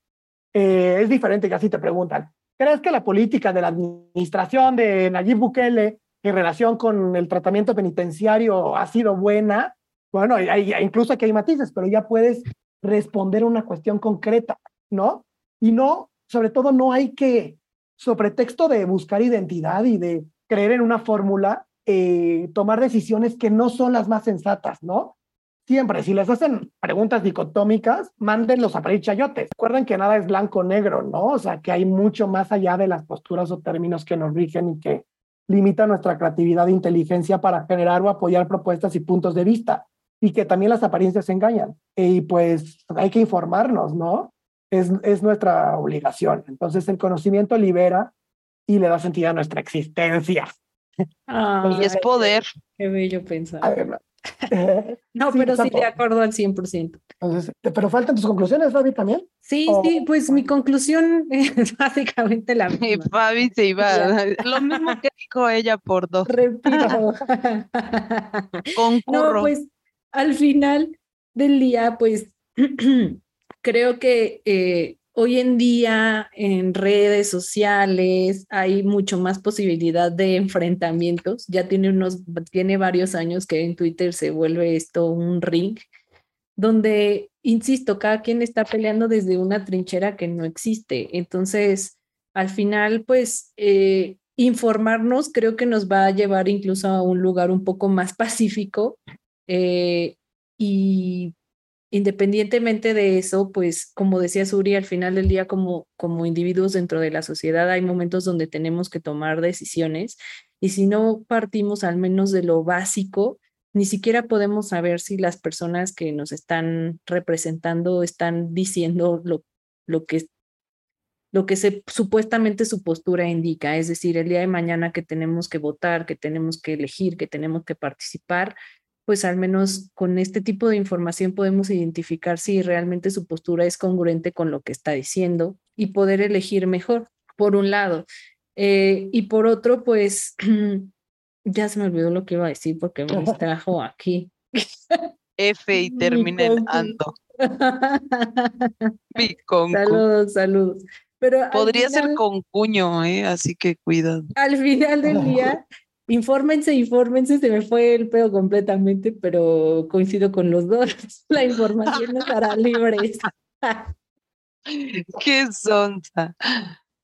Eh, es diferente que así te preguntan, ¿Crees que la política de la administración de Nayib Bukele en relación con el tratamiento penitenciario ha sido buena? Bueno, incluso aquí hay matices, pero ya puedes responder una cuestión concreta, ¿no? Y no, sobre todo no hay que, sobre texto de buscar identidad y de creer en una fórmula, eh, tomar decisiones que no son las más sensatas, ¿no? Siempre, si les hacen preguntas dicotómicas, mándenlos a pedir chayotes. Recuerden que nada es blanco-negro, ¿no? O sea, que hay mucho más allá de las posturas o términos que nos rigen y que limitan nuestra creatividad e inteligencia para generar o apoyar propuestas y puntos de vista. Y que también las apariencias engañan. Y pues hay que informarnos, ¿no? Es, es nuestra obligación. Entonces el conocimiento libera y le da sentido a nuestra existencia. y es poder. Qué bello pensar. No, pero sí, de acuerdo al 100%. Entonces, ¿Pero faltan tus conclusiones, Fabi, también? Sí, sí, pues mi conclusión es básicamente la misma. Fabi se iba, lo mismo que dijo ella por dos. Repito. No, pues al final del día, pues creo que eh, Hoy en día en redes sociales hay mucho más posibilidad de enfrentamientos. Ya tiene unos, tiene varios años que en Twitter se vuelve esto un ring, donde, insisto, cada quien está peleando desde una trinchera que no existe. Entonces, al final, pues, eh, informarnos creo que nos va a llevar incluso a un lugar un poco más pacífico eh, y independientemente de eso, pues como decía Suri, al final del día como, como individuos dentro de la sociedad hay momentos donde tenemos que tomar decisiones y si no partimos al menos de lo básico, ni siquiera podemos saber si las personas que nos están representando están diciendo lo, lo que lo que se, supuestamente su postura indica, es decir, el día de mañana que tenemos que votar, que tenemos que elegir, que tenemos que participar, pues al menos con este tipo de información podemos identificar si realmente su postura es congruente con lo que está diciendo y poder elegir mejor, por un lado. Eh, y por otro, pues ya se me olvidó lo que iba a decir porque me distrajo aquí. F y termina en ando. saludos, saludos. Pero Podría ser con cuño, ¿eh? así que cuidado. Al final del día, infórmense, infórmense, se me fue el pedo completamente, pero coincido con los dos. La información estará libre. Qué sonsa.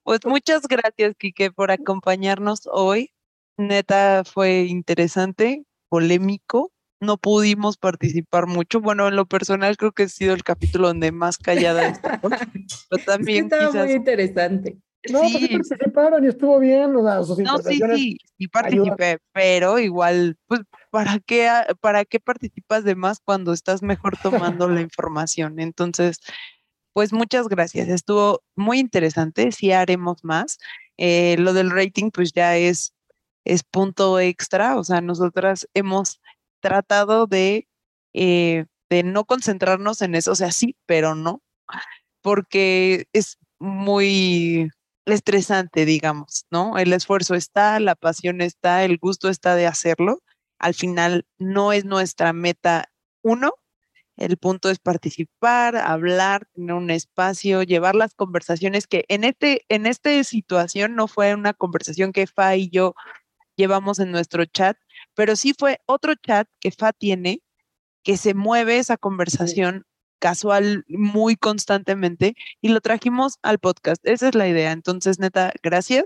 Pues muchas gracias, Quique, por acompañarnos hoy. Neta, fue interesante, polémico. No pudimos participar mucho. Bueno, en lo personal creo que ha sido el capítulo donde más callada está. Pero también estaba muy interesante. No, pues sí. pues participaron y estuvo bien. O sea, sus no, sí, sí, sí participé, pero igual, pues, ¿para qué, ¿para qué participas de más cuando estás mejor tomando la información? Entonces, pues muchas gracias. Estuvo muy interesante. Sí haremos más. Eh, lo del rating, pues ya es, es punto extra. O sea, nosotras hemos tratado de, eh, de no concentrarnos en eso. O sea, sí, pero no, porque es muy estresante, digamos, ¿no? El esfuerzo está, la pasión está, el gusto está de hacerlo. Al final no es nuestra meta uno, el punto es participar, hablar, tener un espacio, llevar las conversaciones que en este en esta situación no fue una conversación que Fa y yo llevamos en nuestro chat, pero sí fue otro chat que Fa tiene que se mueve esa conversación casual muy constantemente y lo trajimos al podcast. Esa es la idea. Entonces, neta, gracias.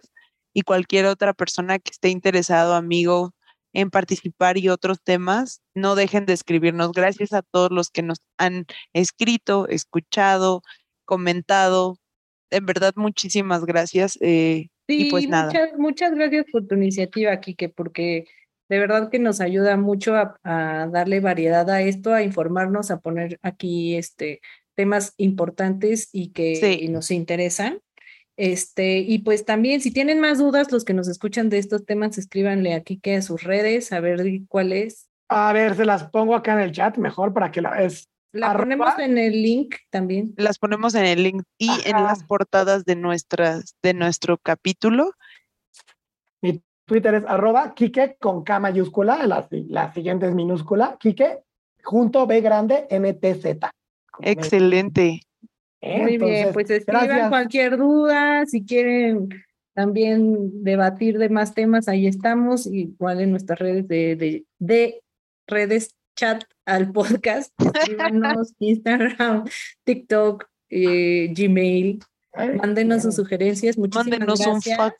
Y cualquier otra persona que esté interesado, amigo, en participar y otros temas, no dejen de escribirnos. Gracias a todos los que nos han escrito, escuchado, comentado. En verdad, muchísimas gracias. Eh, y pues nada. Muchas, muchas gracias por tu iniciativa, Kike, porque de verdad que nos ayuda mucho a, darle variedad a esto, a informarnos, a poner aquí este, temas importantes y que nos interesan. Este, y pues también, si tienen más dudas, los que nos escuchan de estos temas, escríbanle aquí que a sus redes, a ver cuál es. A ver, se las pongo acá en el chat mejor para que la es. La ponemos en el link también. Las ponemos en el link y en las portadas de nuestras, de nuestro capítulo. Twitter es arroba Kike con K mayúscula, la, la siguiente es minúscula, Kike, junto B grande MTZ. Excelente. Muy bien, pues escriban cualquier duda, si quieren también debatir de más temas, ahí estamos, igual en nuestras redes de, de, redes chat al podcast, escríbanos Instagram, TikTok, eh, Gmail, mándenos sus sugerencias, muchísimas mándenos un fax.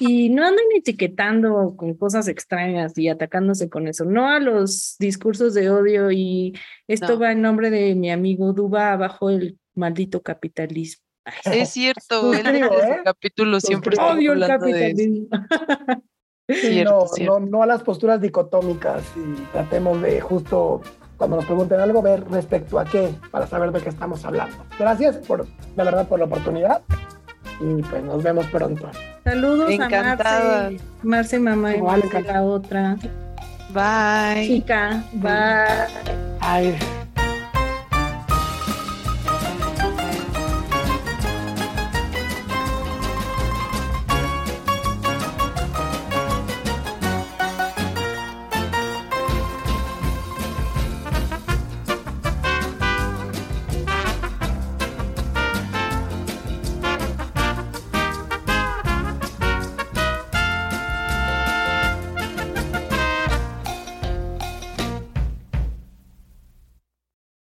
Y no anden etiquetando con cosas extrañas y atacándose con eso, no a los discursos de odio y esto va en nombre de mi amigo Duba abajo el maldito capitalismo. es cierto, el ¿eh? capítulo siempre está Odio el capitalismo. no, No, a las posturas dicotómicas y tratemos de justo cuando nos pregunten algo ver respecto a qué para saber de qué estamos hablando. Gracias por, la verdad, por la oportunidad y pues nos vemos pronto. Saludos a Marce, Marce mamá y Marce la otra. Bye. Chica, bye. Bye.